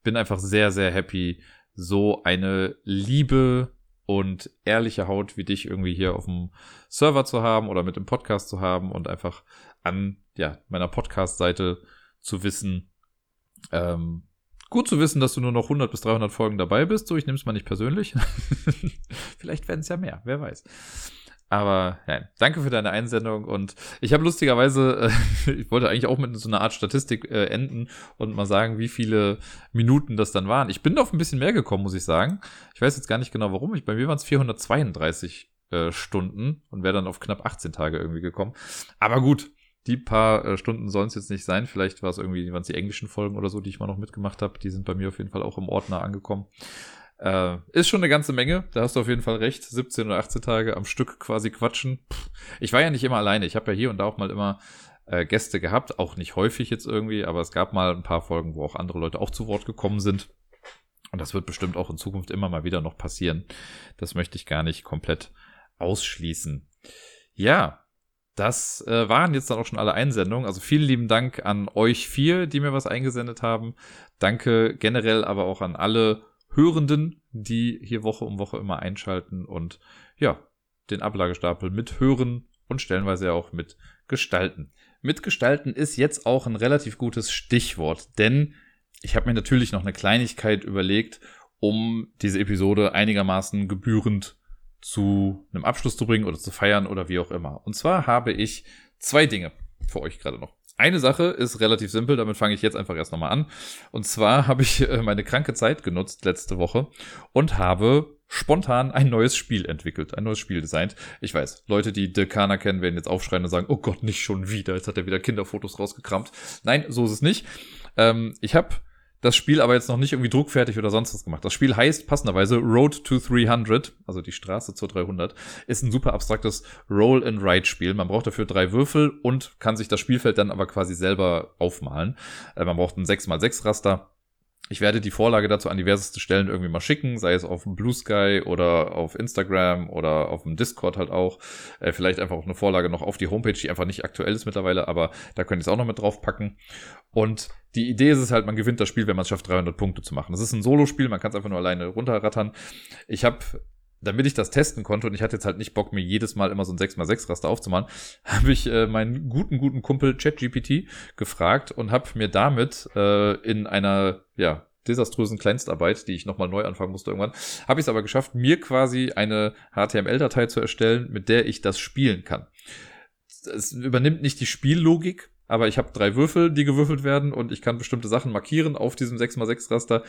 bin einfach sehr, sehr happy, so eine liebe und ehrliche Haut wie dich irgendwie hier auf dem Server zu haben oder mit dem Podcast zu haben und einfach an ja, meiner Podcast-Seite zu wissen, ähm, gut zu wissen, dass du nur noch 100 bis 300 Folgen dabei bist. So, ich nehme es mal nicht persönlich. Vielleicht werden es ja mehr, wer weiß. Aber ja, danke für deine Einsendung und ich habe lustigerweise, äh, ich wollte eigentlich auch mit so einer Art Statistik äh, enden und mal sagen, wie viele Minuten das dann waren. Ich bin auf ein bisschen mehr gekommen, muss ich sagen. Ich weiß jetzt gar nicht genau warum. Ich, bei mir waren es 432 äh, Stunden und wäre dann auf knapp 18 Tage irgendwie gekommen. Aber gut, die paar äh, Stunden sollen es jetzt nicht sein. Vielleicht war es irgendwie, waren es die englischen Folgen oder so, die ich mal noch mitgemacht habe. Die sind bei mir auf jeden Fall auch im Ordner angekommen. Äh, ist schon eine ganze Menge, da hast du auf jeden Fall recht. 17 oder 18 Tage am Stück quasi quatschen. Ich war ja nicht immer alleine. Ich habe ja hier und da auch mal immer äh, Gäste gehabt, auch nicht häufig jetzt irgendwie, aber es gab mal ein paar Folgen, wo auch andere Leute auch zu Wort gekommen sind. Und das wird bestimmt auch in Zukunft immer mal wieder noch passieren. Das möchte ich gar nicht komplett ausschließen. Ja, das äh, waren jetzt dann auch schon alle Einsendungen. Also vielen lieben Dank an euch vier, die mir was eingesendet haben. Danke generell aber auch an alle Hörenden, die hier Woche um Woche immer einschalten und ja, den Ablagestapel mithören und stellenweise ja auch mitgestalten. Mitgestalten ist jetzt auch ein relativ gutes Stichwort, denn ich habe mir natürlich noch eine Kleinigkeit überlegt, um diese Episode einigermaßen gebührend zu einem Abschluss zu bringen oder zu feiern oder wie auch immer. Und zwar habe ich zwei Dinge für euch gerade noch. Eine Sache ist relativ simpel, damit fange ich jetzt einfach erst nochmal an. Und zwar habe ich äh, meine kranke Zeit genutzt letzte Woche und habe spontan ein neues Spiel entwickelt, ein neues Spiel designt. Ich weiß, Leute, die Dekana kennen, werden jetzt aufschreien und sagen, oh Gott, nicht schon wieder, jetzt hat er wieder Kinderfotos rausgekramt. Nein, so ist es nicht. Ähm, ich habe das Spiel aber jetzt noch nicht irgendwie druckfertig oder sonst was gemacht. Das Spiel heißt passenderweise Road to 300, also die Straße zur 300, ist ein super abstraktes Roll-and-Ride-Spiel. Man braucht dafür drei Würfel und kann sich das Spielfeld dann aber quasi selber aufmalen. Äh, man braucht ein 6x6 Raster ich werde die Vorlage dazu an diverseste Stellen irgendwie mal schicken, sei es auf Blue Sky oder auf Instagram oder auf dem Discord halt auch. Äh, vielleicht einfach auch eine Vorlage noch auf die Homepage, die einfach nicht aktuell ist mittlerweile, aber da könnt ihr es auch noch mit drauf packen. Und die Idee ist es halt, man gewinnt das Spiel, wenn man es schafft, 300 Punkte zu machen. Das ist ein Solo-Spiel, man kann es einfach nur alleine runterrattern. Ich habe damit ich das testen konnte und ich hatte jetzt halt nicht Bock, mir jedes Mal immer so ein 6x6 Raster aufzumalen, habe ich äh, meinen guten, guten Kumpel ChatGPT gefragt und habe mir damit äh, in einer, ja, desaströsen Kleinstarbeit, die ich nochmal neu anfangen musste irgendwann, habe ich es aber geschafft, mir quasi eine HTML-Datei zu erstellen, mit der ich das spielen kann. Es übernimmt nicht die Spiellogik, aber ich habe drei Würfel, die gewürfelt werden und ich kann bestimmte Sachen markieren auf diesem 6x6 Raster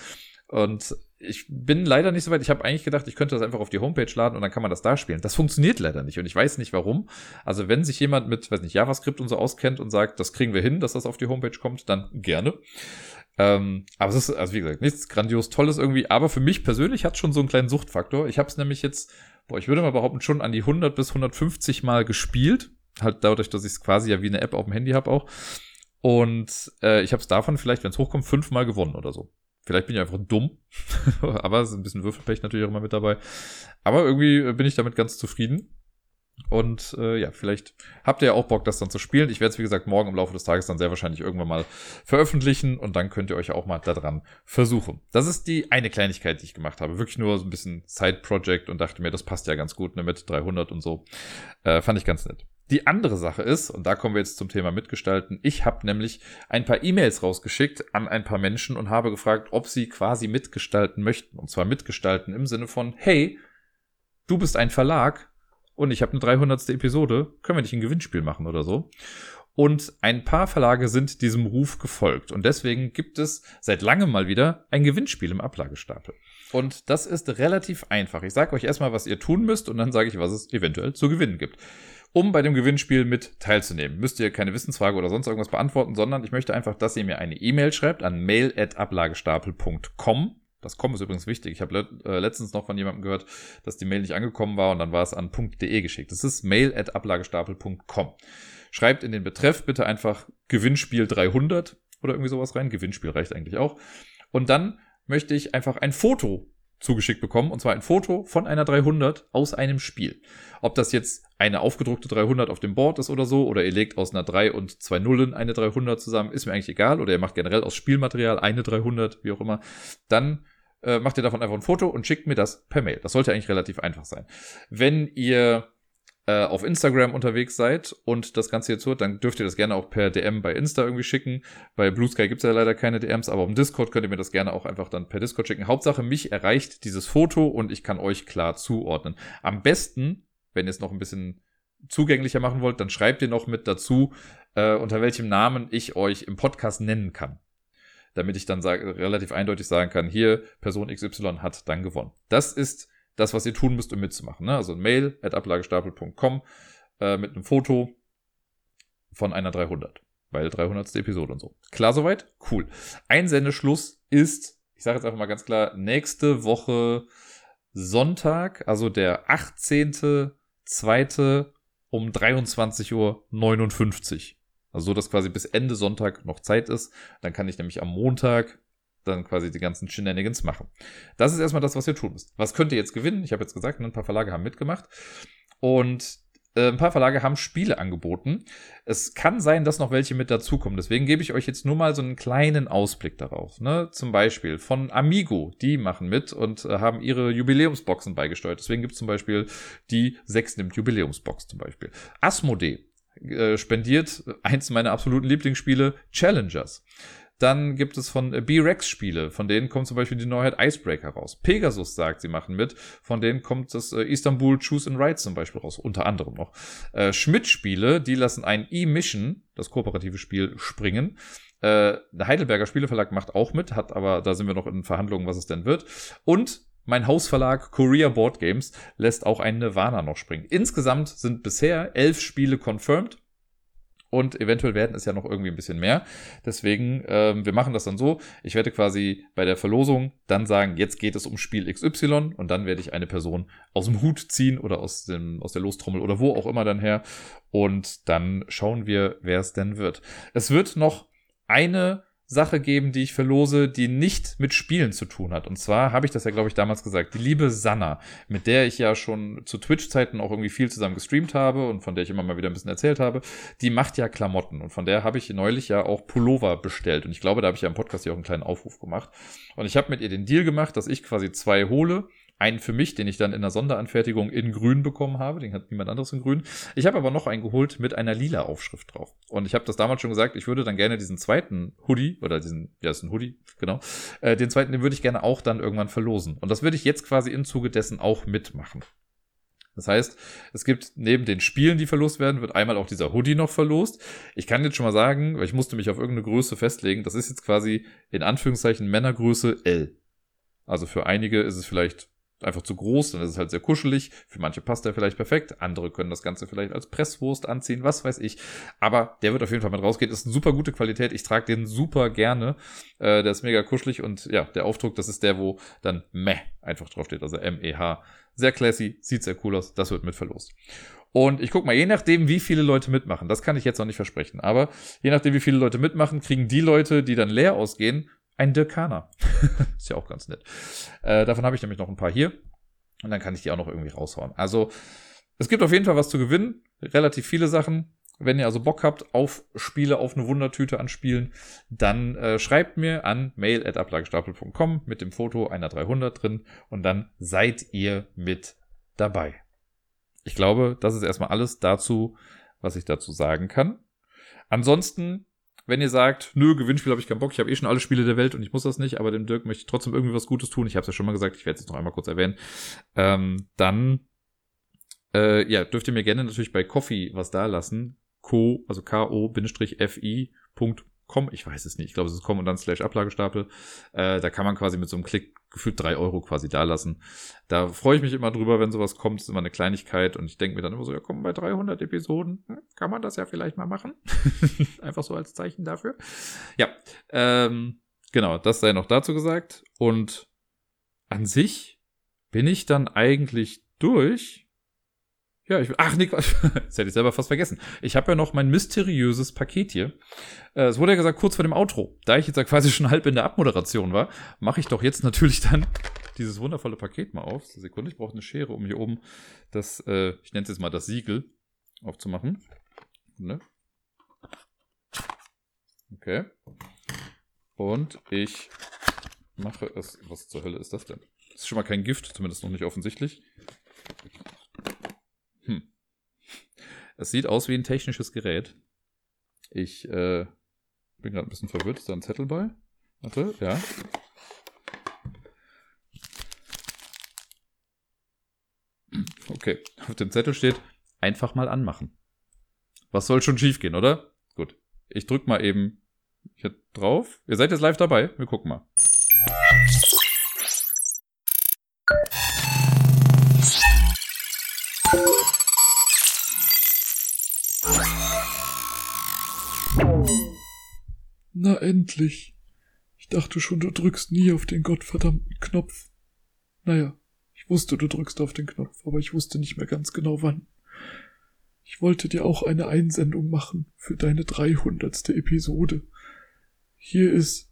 und ich bin leider nicht so weit. Ich habe eigentlich gedacht, ich könnte das einfach auf die Homepage laden und dann kann man das da spielen. Das funktioniert leider nicht und ich weiß nicht warum. Also wenn sich jemand mit, weiß nicht, JavaScript und so auskennt und sagt, das kriegen wir hin, dass das auf die Homepage kommt, dann gerne. Ähm, aber es ist, also wie gesagt, nichts grandios Tolles irgendwie. Aber für mich persönlich hat schon so einen kleinen Suchtfaktor. Ich habe es nämlich jetzt, boah, ich würde mal behaupten, schon an die 100 bis 150 Mal gespielt. Halt dadurch, dass ich es quasi ja wie eine App auf dem Handy habe auch. Und äh, ich habe es davon vielleicht, wenn es hochkommt, fünfmal gewonnen oder so. Vielleicht bin ich einfach dumm, aber es ist ein bisschen Würfelpech natürlich auch immer mit dabei. Aber irgendwie bin ich damit ganz zufrieden. Und äh, ja, vielleicht habt ihr ja auch Bock, das dann zu spielen. Ich werde es, wie gesagt, morgen im Laufe des Tages dann sehr wahrscheinlich irgendwann mal veröffentlichen und dann könnt ihr euch auch mal daran versuchen. Das ist die eine Kleinigkeit, die ich gemacht habe. Wirklich nur so ein bisschen Side-Project und dachte mir, das passt ja ganz gut ne, mit 300 und so. Äh, fand ich ganz nett. Die andere Sache ist, und da kommen wir jetzt zum Thema Mitgestalten, ich habe nämlich ein paar E-Mails rausgeschickt an ein paar Menschen und habe gefragt, ob sie quasi mitgestalten möchten. Und zwar mitgestalten im Sinne von, hey, du bist ein Verlag und ich habe eine 300. Episode, können wir nicht ein Gewinnspiel machen oder so? Und ein paar Verlage sind diesem Ruf gefolgt. Und deswegen gibt es seit langem mal wieder ein Gewinnspiel im Ablagestapel. Und das ist relativ einfach. Ich sage euch erstmal, was ihr tun müsst und dann sage ich, was es eventuell zu gewinnen gibt. Um bei dem Gewinnspiel mit teilzunehmen, müsst ihr keine Wissensfrage oder sonst irgendwas beantworten, sondern ich möchte einfach, dass ihr mir eine E-Mail schreibt an mail.ablagestapel.com. Das Com ist übrigens wichtig. Ich habe le äh, letztens noch von jemandem gehört, dass die Mail nicht angekommen war und dann war es an .de geschickt. Das ist mail.ablagestapel.com. Schreibt in den Betreff bitte einfach Gewinnspiel 300 oder irgendwie sowas rein. Gewinnspiel reicht eigentlich auch. Und dann möchte ich einfach ein Foto zugeschickt bekommen, und zwar ein Foto von einer 300 aus einem Spiel. Ob das jetzt eine aufgedruckte 300 auf dem Board ist oder so, oder ihr legt aus einer 3 und zwei Nullen eine 300 zusammen, ist mir eigentlich egal, oder ihr macht generell aus Spielmaterial eine 300, wie auch immer, dann äh, macht ihr davon einfach ein Foto und schickt mir das per Mail. Das sollte eigentlich relativ einfach sein. Wenn ihr äh, auf Instagram unterwegs seid und das Ganze jetzt hört, dann dürft ihr das gerne auch per DM bei Insta irgendwie schicken. Bei Blue Sky gibt es ja leider keine DMs, aber im Discord könnt ihr mir das gerne auch einfach dann per Discord schicken. Hauptsache, mich erreicht dieses Foto und ich kann euch klar zuordnen. Am besten, wenn ihr es noch ein bisschen zugänglicher machen wollt, dann schreibt ihr noch mit dazu, äh, unter welchem Namen ich euch im Podcast nennen kann. Damit ich dann sag, relativ eindeutig sagen kann, hier, Person XY hat dann gewonnen. Das ist das, was ihr tun müsst, um mitzumachen. Ne? Also ein Mail at ablagestapel.com äh, mit einem Foto von einer 300. Weil 300. Episode und so. Klar soweit? Cool. Einsendeschluss ist, ich sage jetzt einfach mal ganz klar, nächste Woche Sonntag, also der 18.2. um 23.59 Uhr. Also so, dass quasi bis Ende Sonntag noch Zeit ist. Dann kann ich nämlich am Montag dann quasi die ganzen Shenanigans machen. Das ist erstmal das, was ihr tun müsst. Was könnt ihr jetzt gewinnen? Ich habe jetzt gesagt, ein paar Verlage haben mitgemacht. Und äh, ein paar Verlage haben Spiele angeboten. Es kann sein, dass noch welche mit dazukommen. Deswegen gebe ich euch jetzt nur mal so einen kleinen Ausblick darauf. Ne? Zum Beispiel von Amigo, die machen mit und äh, haben ihre Jubiläumsboxen beigesteuert. Deswegen gibt es zum Beispiel die 6 nimmt Jubiläumsbox zum Beispiel. Asmodee äh, spendiert eins meiner absoluten Lieblingsspiele, Challengers. Dann gibt es von äh, B-Rex Spiele, von denen kommt zum Beispiel die Neuheit Icebreaker raus. Pegasus sagt, sie machen mit, von denen kommt das äh, Istanbul Choose and Ride zum Beispiel raus, unter anderem noch. Äh, Schmidt Spiele, die lassen ein E-Mission, das kooperative Spiel, springen. Äh, der Heidelberger Spieleverlag macht auch mit, hat aber, da sind wir noch in Verhandlungen, was es denn wird. Und mein Hausverlag Korea Board Games lässt auch ein Nirvana noch springen. Insgesamt sind bisher elf Spiele confirmed und eventuell werden es ja noch irgendwie ein bisschen mehr. Deswegen, ähm, wir machen das dann so. Ich werde quasi bei der Verlosung dann sagen, jetzt geht es um Spiel XY und dann werde ich eine Person aus dem Hut ziehen oder aus, dem, aus der Lostrommel oder wo auch immer dann her. Und dann schauen wir, wer es denn wird. Es wird noch eine Sache geben, die ich verlose, die nicht mit Spielen zu tun hat. Und zwar habe ich das ja, glaube ich, damals gesagt. Die liebe Sanna, mit der ich ja schon zu Twitch-Zeiten auch irgendwie viel zusammen gestreamt habe und von der ich immer mal wieder ein bisschen erzählt habe, die macht ja Klamotten. Und von der habe ich neulich ja auch Pullover bestellt. Und ich glaube, da habe ich ja im Podcast ja auch einen kleinen Aufruf gemacht. Und ich habe mit ihr den Deal gemacht, dass ich quasi zwei hole einen für mich, den ich dann in der Sonderanfertigung in grün bekommen habe. Den hat niemand anderes in grün. Ich habe aber noch einen geholt mit einer lila Aufschrift drauf. Und ich habe das damals schon gesagt, ich würde dann gerne diesen zweiten Hoodie, oder diesen, ja, ist ein Hoodie, genau. Äh, den zweiten, den würde ich gerne auch dann irgendwann verlosen. Und das würde ich jetzt quasi im Zuge dessen auch mitmachen. Das heißt, es gibt neben den Spielen, die verlost werden, wird einmal auch dieser Hoodie noch verlost. Ich kann jetzt schon mal sagen, weil ich musste mich auf irgendeine Größe festlegen, das ist jetzt quasi in Anführungszeichen Männergröße L. Also für einige ist es vielleicht einfach zu groß, dann ist es halt sehr kuschelig. Für manche passt der vielleicht perfekt. Andere können das Ganze vielleicht als Presswurst anziehen, was weiß ich. Aber der wird auf jeden Fall mit rausgehen. Ist eine super gute Qualität. Ich trage den super gerne. Äh, der ist mega kuschelig und ja, der Aufdruck, das ist der, wo dann Meh einfach draufsteht. Also M-E-H. Sehr classy, sieht sehr cool aus. Das wird mit verlost. Und ich guck mal, je nachdem, wie viele Leute mitmachen, das kann ich jetzt noch nicht versprechen, aber je nachdem, wie viele Leute mitmachen, kriegen die Leute, die dann leer ausgehen, ein Dirkaner. ist ja auch ganz nett. Äh, davon habe ich nämlich noch ein paar hier. Und dann kann ich die auch noch irgendwie raushauen. Also, es gibt auf jeden Fall was zu gewinnen. Relativ viele Sachen. Wenn ihr also Bock habt auf Spiele, auf eine Wundertüte an Spielen, dann äh, schreibt mir an mail.ablagestapel.com mit dem Foto einer 300 drin und dann seid ihr mit dabei. Ich glaube, das ist erstmal alles dazu, was ich dazu sagen kann. Ansonsten wenn ihr sagt, nö, Gewinnspiel habe ich keinen Bock, ich habe eh schon alle Spiele der Welt und ich muss das nicht, aber dem Dirk möchte ich trotzdem irgendwie was Gutes tun, ich habe es ja schon mal gesagt, ich werde es jetzt noch einmal kurz erwähnen, ähm, dann äh, ja, dürft ihr mir gerne natürlich bei Coffee was da lassen. Co, also K-O-F-I.com, ich weiß es nicht, ich glaube, es ist com und dann slash Ablagestapel. Äh, da kann man quasi mit so einem Klick gefühlt drei Euro quasi da lassen. Da freue ich mich immer drüber, wenn sowas kommt. Das ist immer eine Kleinigkeit. Und ich denke mir dann immer so, ja komm, bei 300 Episoden hm, kann man das ja vielleicht mal machen. Einfach so als Zeichen dafür. Ja, ähm, genau, das sei noch dazu gesagt. Und an sich bin ich dann eigentlich durch. Ja, ich ach Quatsch. das hätte ich selber fast vergessen. Ich habe ja noch mein mysteriöses Paket hier. Äh, es wurde ja gesagt kurz vor dem Outro. Da ich jetzt ja quasi schon halb in der Abmoderation war, mache ich doch jetzt natürlich dann dieses wundervolle Paket mal auf. Sekunde, ich brauche eine Schere, um hier oben das, äh, ich nenne es jetzt mal das Siegel aufzumachen. Okay. Und ich mache es. Was zur Hölle ist das denn? Das ist schon mal kein Gift, zumindest noch nicht offensichtlich. Es sieht aus wie ein technisches Gerät. Ich äh, bin gerade ein bisschen verwirrt. Ist da ein Zettel bei? Warte, ja. Okay, auf dem Zettel steht, einfach mal anmachen. Was soll schon schief gehen, oder? Gut. Ich drück mal eben hier drauf. Ihr seid jetzt live dabei. Wir gucken mal. Na endlich. Ich dachte schon, du drückst nie auf den gottverdammten Knopf. Naja, ich wusste, du drückst auf den Knopf, aber ich wusste nicht mehr ganz genau wann. Ich wollte dir auch eine Einsendung machen für deine dreihundertste Episode. Hier ist,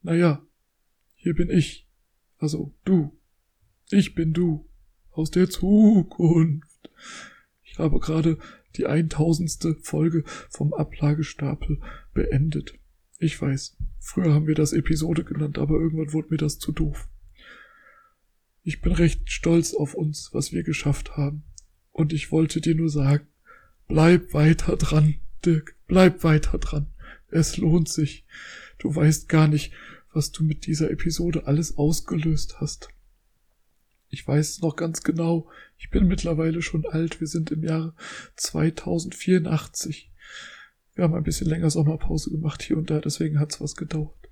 naja, hier bin ich. Also du. Ich bin du. Aus der Zukunft. Ich habe gerade die eintausendste Folge vom Ablagestapel beendet. Ich weiß, früher haben wir das Episode genannt, aber irgendwann wurde mir das zu doof. Ich bin recht stolz auf uns, was wir geschafft haben. Und ich wollte dir nur sagen, bleib weiter dran, Dirk, bleib weiter dran. Es lohnt sich. Du weißt gar nicht, was du mit dieser Episode alles ausgelöst hast. Ich weiß es noch ganz genau. Ich bin mittlerweile schon alt. Wir sind im Jahre 2084. Wir haben ein bisschen länger Sommerpause gemacht hier und da, deswegen hat's was gedauert.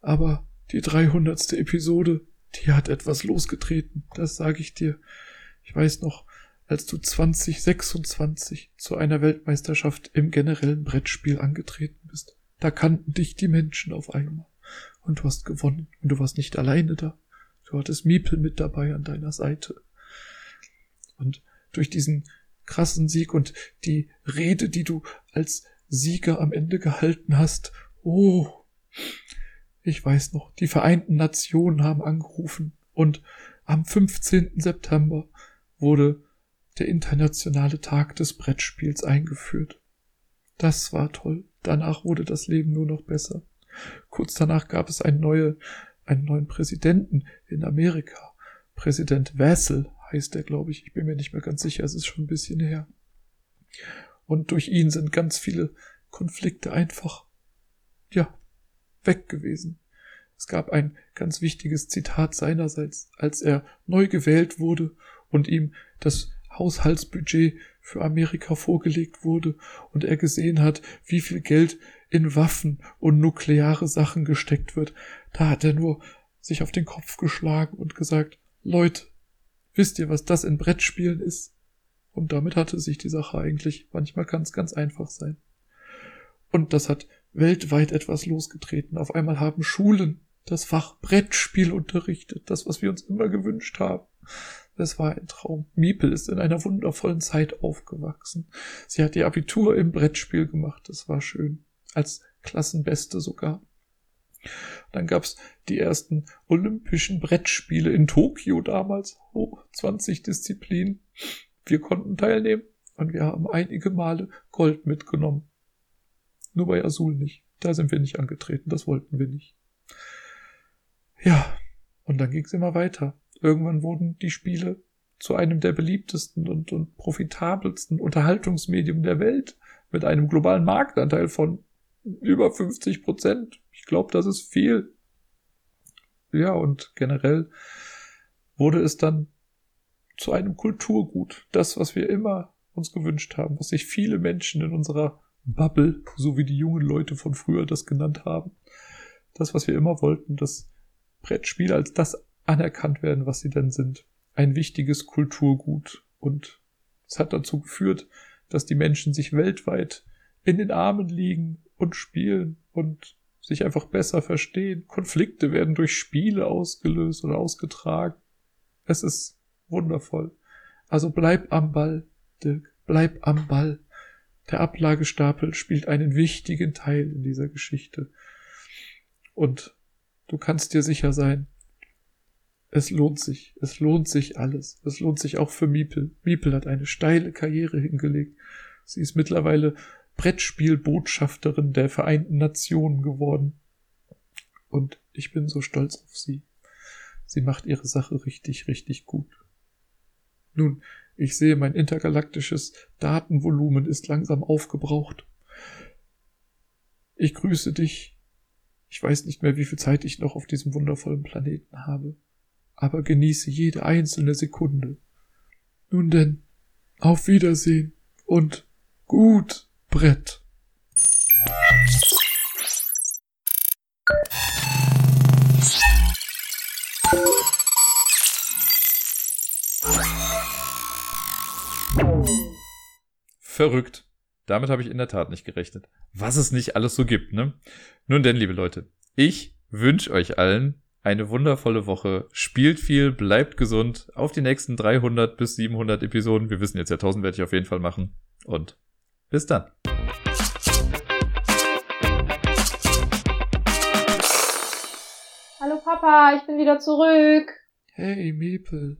Aber die 300. Episode, die hat etwas losgetreten, das sage ich dir. Ich weiß noch, als du 2026 zu einer Weltmeisterschaft im generellen Brettspiel angetreten bist, da kannten dich die Menschen auf einmal. Und du hast gewonnen. Und du warst nicht alleine da. Du hattest Miepel mit dabei an deiner Seite. Und durch diesen krassen Sieg und die Rede, die du als Sieger am Ende gehalten hast. Oh, ich weiß noch, die Vereinten Nationen haben angerufen und am 15. September wurde der internationale Tag des Brettspiels eingeführt. Das war toll. Danach wurde das Leben nur noch besser. Kurz danach gab es einen, neue, einen neuen Präsidenten in Amerika. Präsident Vassell heißt er, glaube ich. Ich bin mir nicht mehr ganz sicher, es ist schon ein bisschen her. Und durch ihn sind ganz viele Konflikte einfach, ja, weg gewesen. Es gab ein ganz wichtiges Zitat seinerseits, als er neu gewählt wurde und ihm das Haushaltsbudget für Amerika vorgelegt wurde und er gesehen hat, wie viel Geld in Waffen und nukleare Sachen gesteckt wird. Da hat er nur sich auf den Kopf geschlagen und gesagt, Leute, Wisst ihr, was das in Brettspielen ist? Und damit hatte sich die Sache eigentlich, manchmal kann es ganz einfach sein. Und das hat weltweit etwas losgetreten. Auf einmal haben Schulen das Fach Brettspiel unterrichtet, das, was wir uns immer gewünscht haben. Es war ein Traum. Miepel ist in einer wundervollen Zeit aufgewachsen. Sie hat ihr Abitur im Brettspiel gemacht. Das war schön. Als Klassenbeste sogar. Dann gab's die ersten Olympischen Brettspiele in Tokio damals. Oh, 20 Disziplinen. Wir konnten teilnehmen und wir haben einige Male Gold mitgenommen. Nur bei Azul nicht. Da sind wir nicht angetreten, das wollten wir nicht. Ja, und dann ging's immer weiter. Irgendwann wurden die Spiele zu einem der beliebtesten und, und profitabelsten Unterhaltungsmedium der Welt mit einem globalen Marktanteil von über 50 Prozent. Glaube, das ist viel. Ja, und generell wurde es dann zu einem Kulturgut. Das, was wir immer uns gewünscht haben, was sich viele Menschen in unserer Bubble, so wie die jungen Leute von früher das genannt haben. Das, was wir immer wollten, das Brettspiele als das anerkannt werden, was sie denn sind. Ein wichtiges Kulturgut. Und es hat dazu geführt, dass die Menschen sich weltweit in den Armen liegen und spielen und sich einfach besser verstehen. Konflikte werden durch Spiele ausgelöst oder ausgetragen. Es ist wundervoll. Also bleib am Ball, Dirk, bleib am Ball. Der Ablagestapel spielt einen wichtigen Teil in dieser Geschichte. Und du kannst dir sicher sein, es lohnt sich, es lohnt sich alles. Es lohnt sich auch für Miepel. Miepel hat eine steile Karriere hingelegt. Sie ist mittlerweile Brettspielbotschafterin der Vereinten Nationen geworden. Und ich bin so stolz auf sie. Sie macht ihre Sache richtig, richtig gut. Nun, ich sehe, mein intergalaktisches Datenvolumen ist langsam aufgebraucht. Ich grüße dich. Ich weiß nicht mehr, wie viel Zeit ich noch auf diesem wundervollen Planeten habe, aber genieße jede einzelne Sekunde. Nun denn, auf Wiedersehen und gut Brett. Verrückt. Damit habe ich in der Tat nicht gerechnet. Was es nicht alles so gibt, ne? Nun denn, liebe Leute, ich wünsche euch allen eine wundervolle Woche. Spielt viel, bleibt gesund. Auf die nächsten 300 bis 700 Episoden. Wir wissen jetzt ja 1000 werde ich auf jeden Fall machen. Und bis dann. Hallo Papa, ich bin wieder zurück. Hey, Miepel.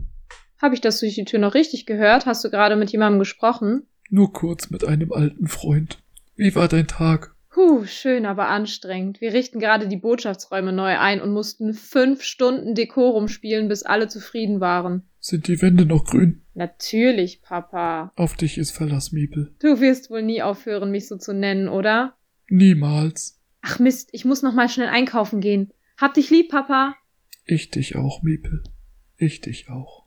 Habe ich das durch die Tür noch richtig gehört? Hast du gerade mit jemandem gesprochen? Nur kurz mit einem alten Freund. Wie war dein Tag? Puh, schön, aber anstrengend. Wir richten gerade die Botschaftsräume neu ein und mussten fünf Stunden Dekorum spielen, bis alle zufrieden waren. Sind die Wände noch grün? Natürlich, Papa. Auf dich ist Verlass, Miepel. Du wirst wohl nie aufhören, mich so zu nennen, oder? Niemals. Ach Mist, ich muss noch mal schnell einkaufen gehen. Hab dich lieb, Papa. Ich dich auch, Miepel. Ich dich auch.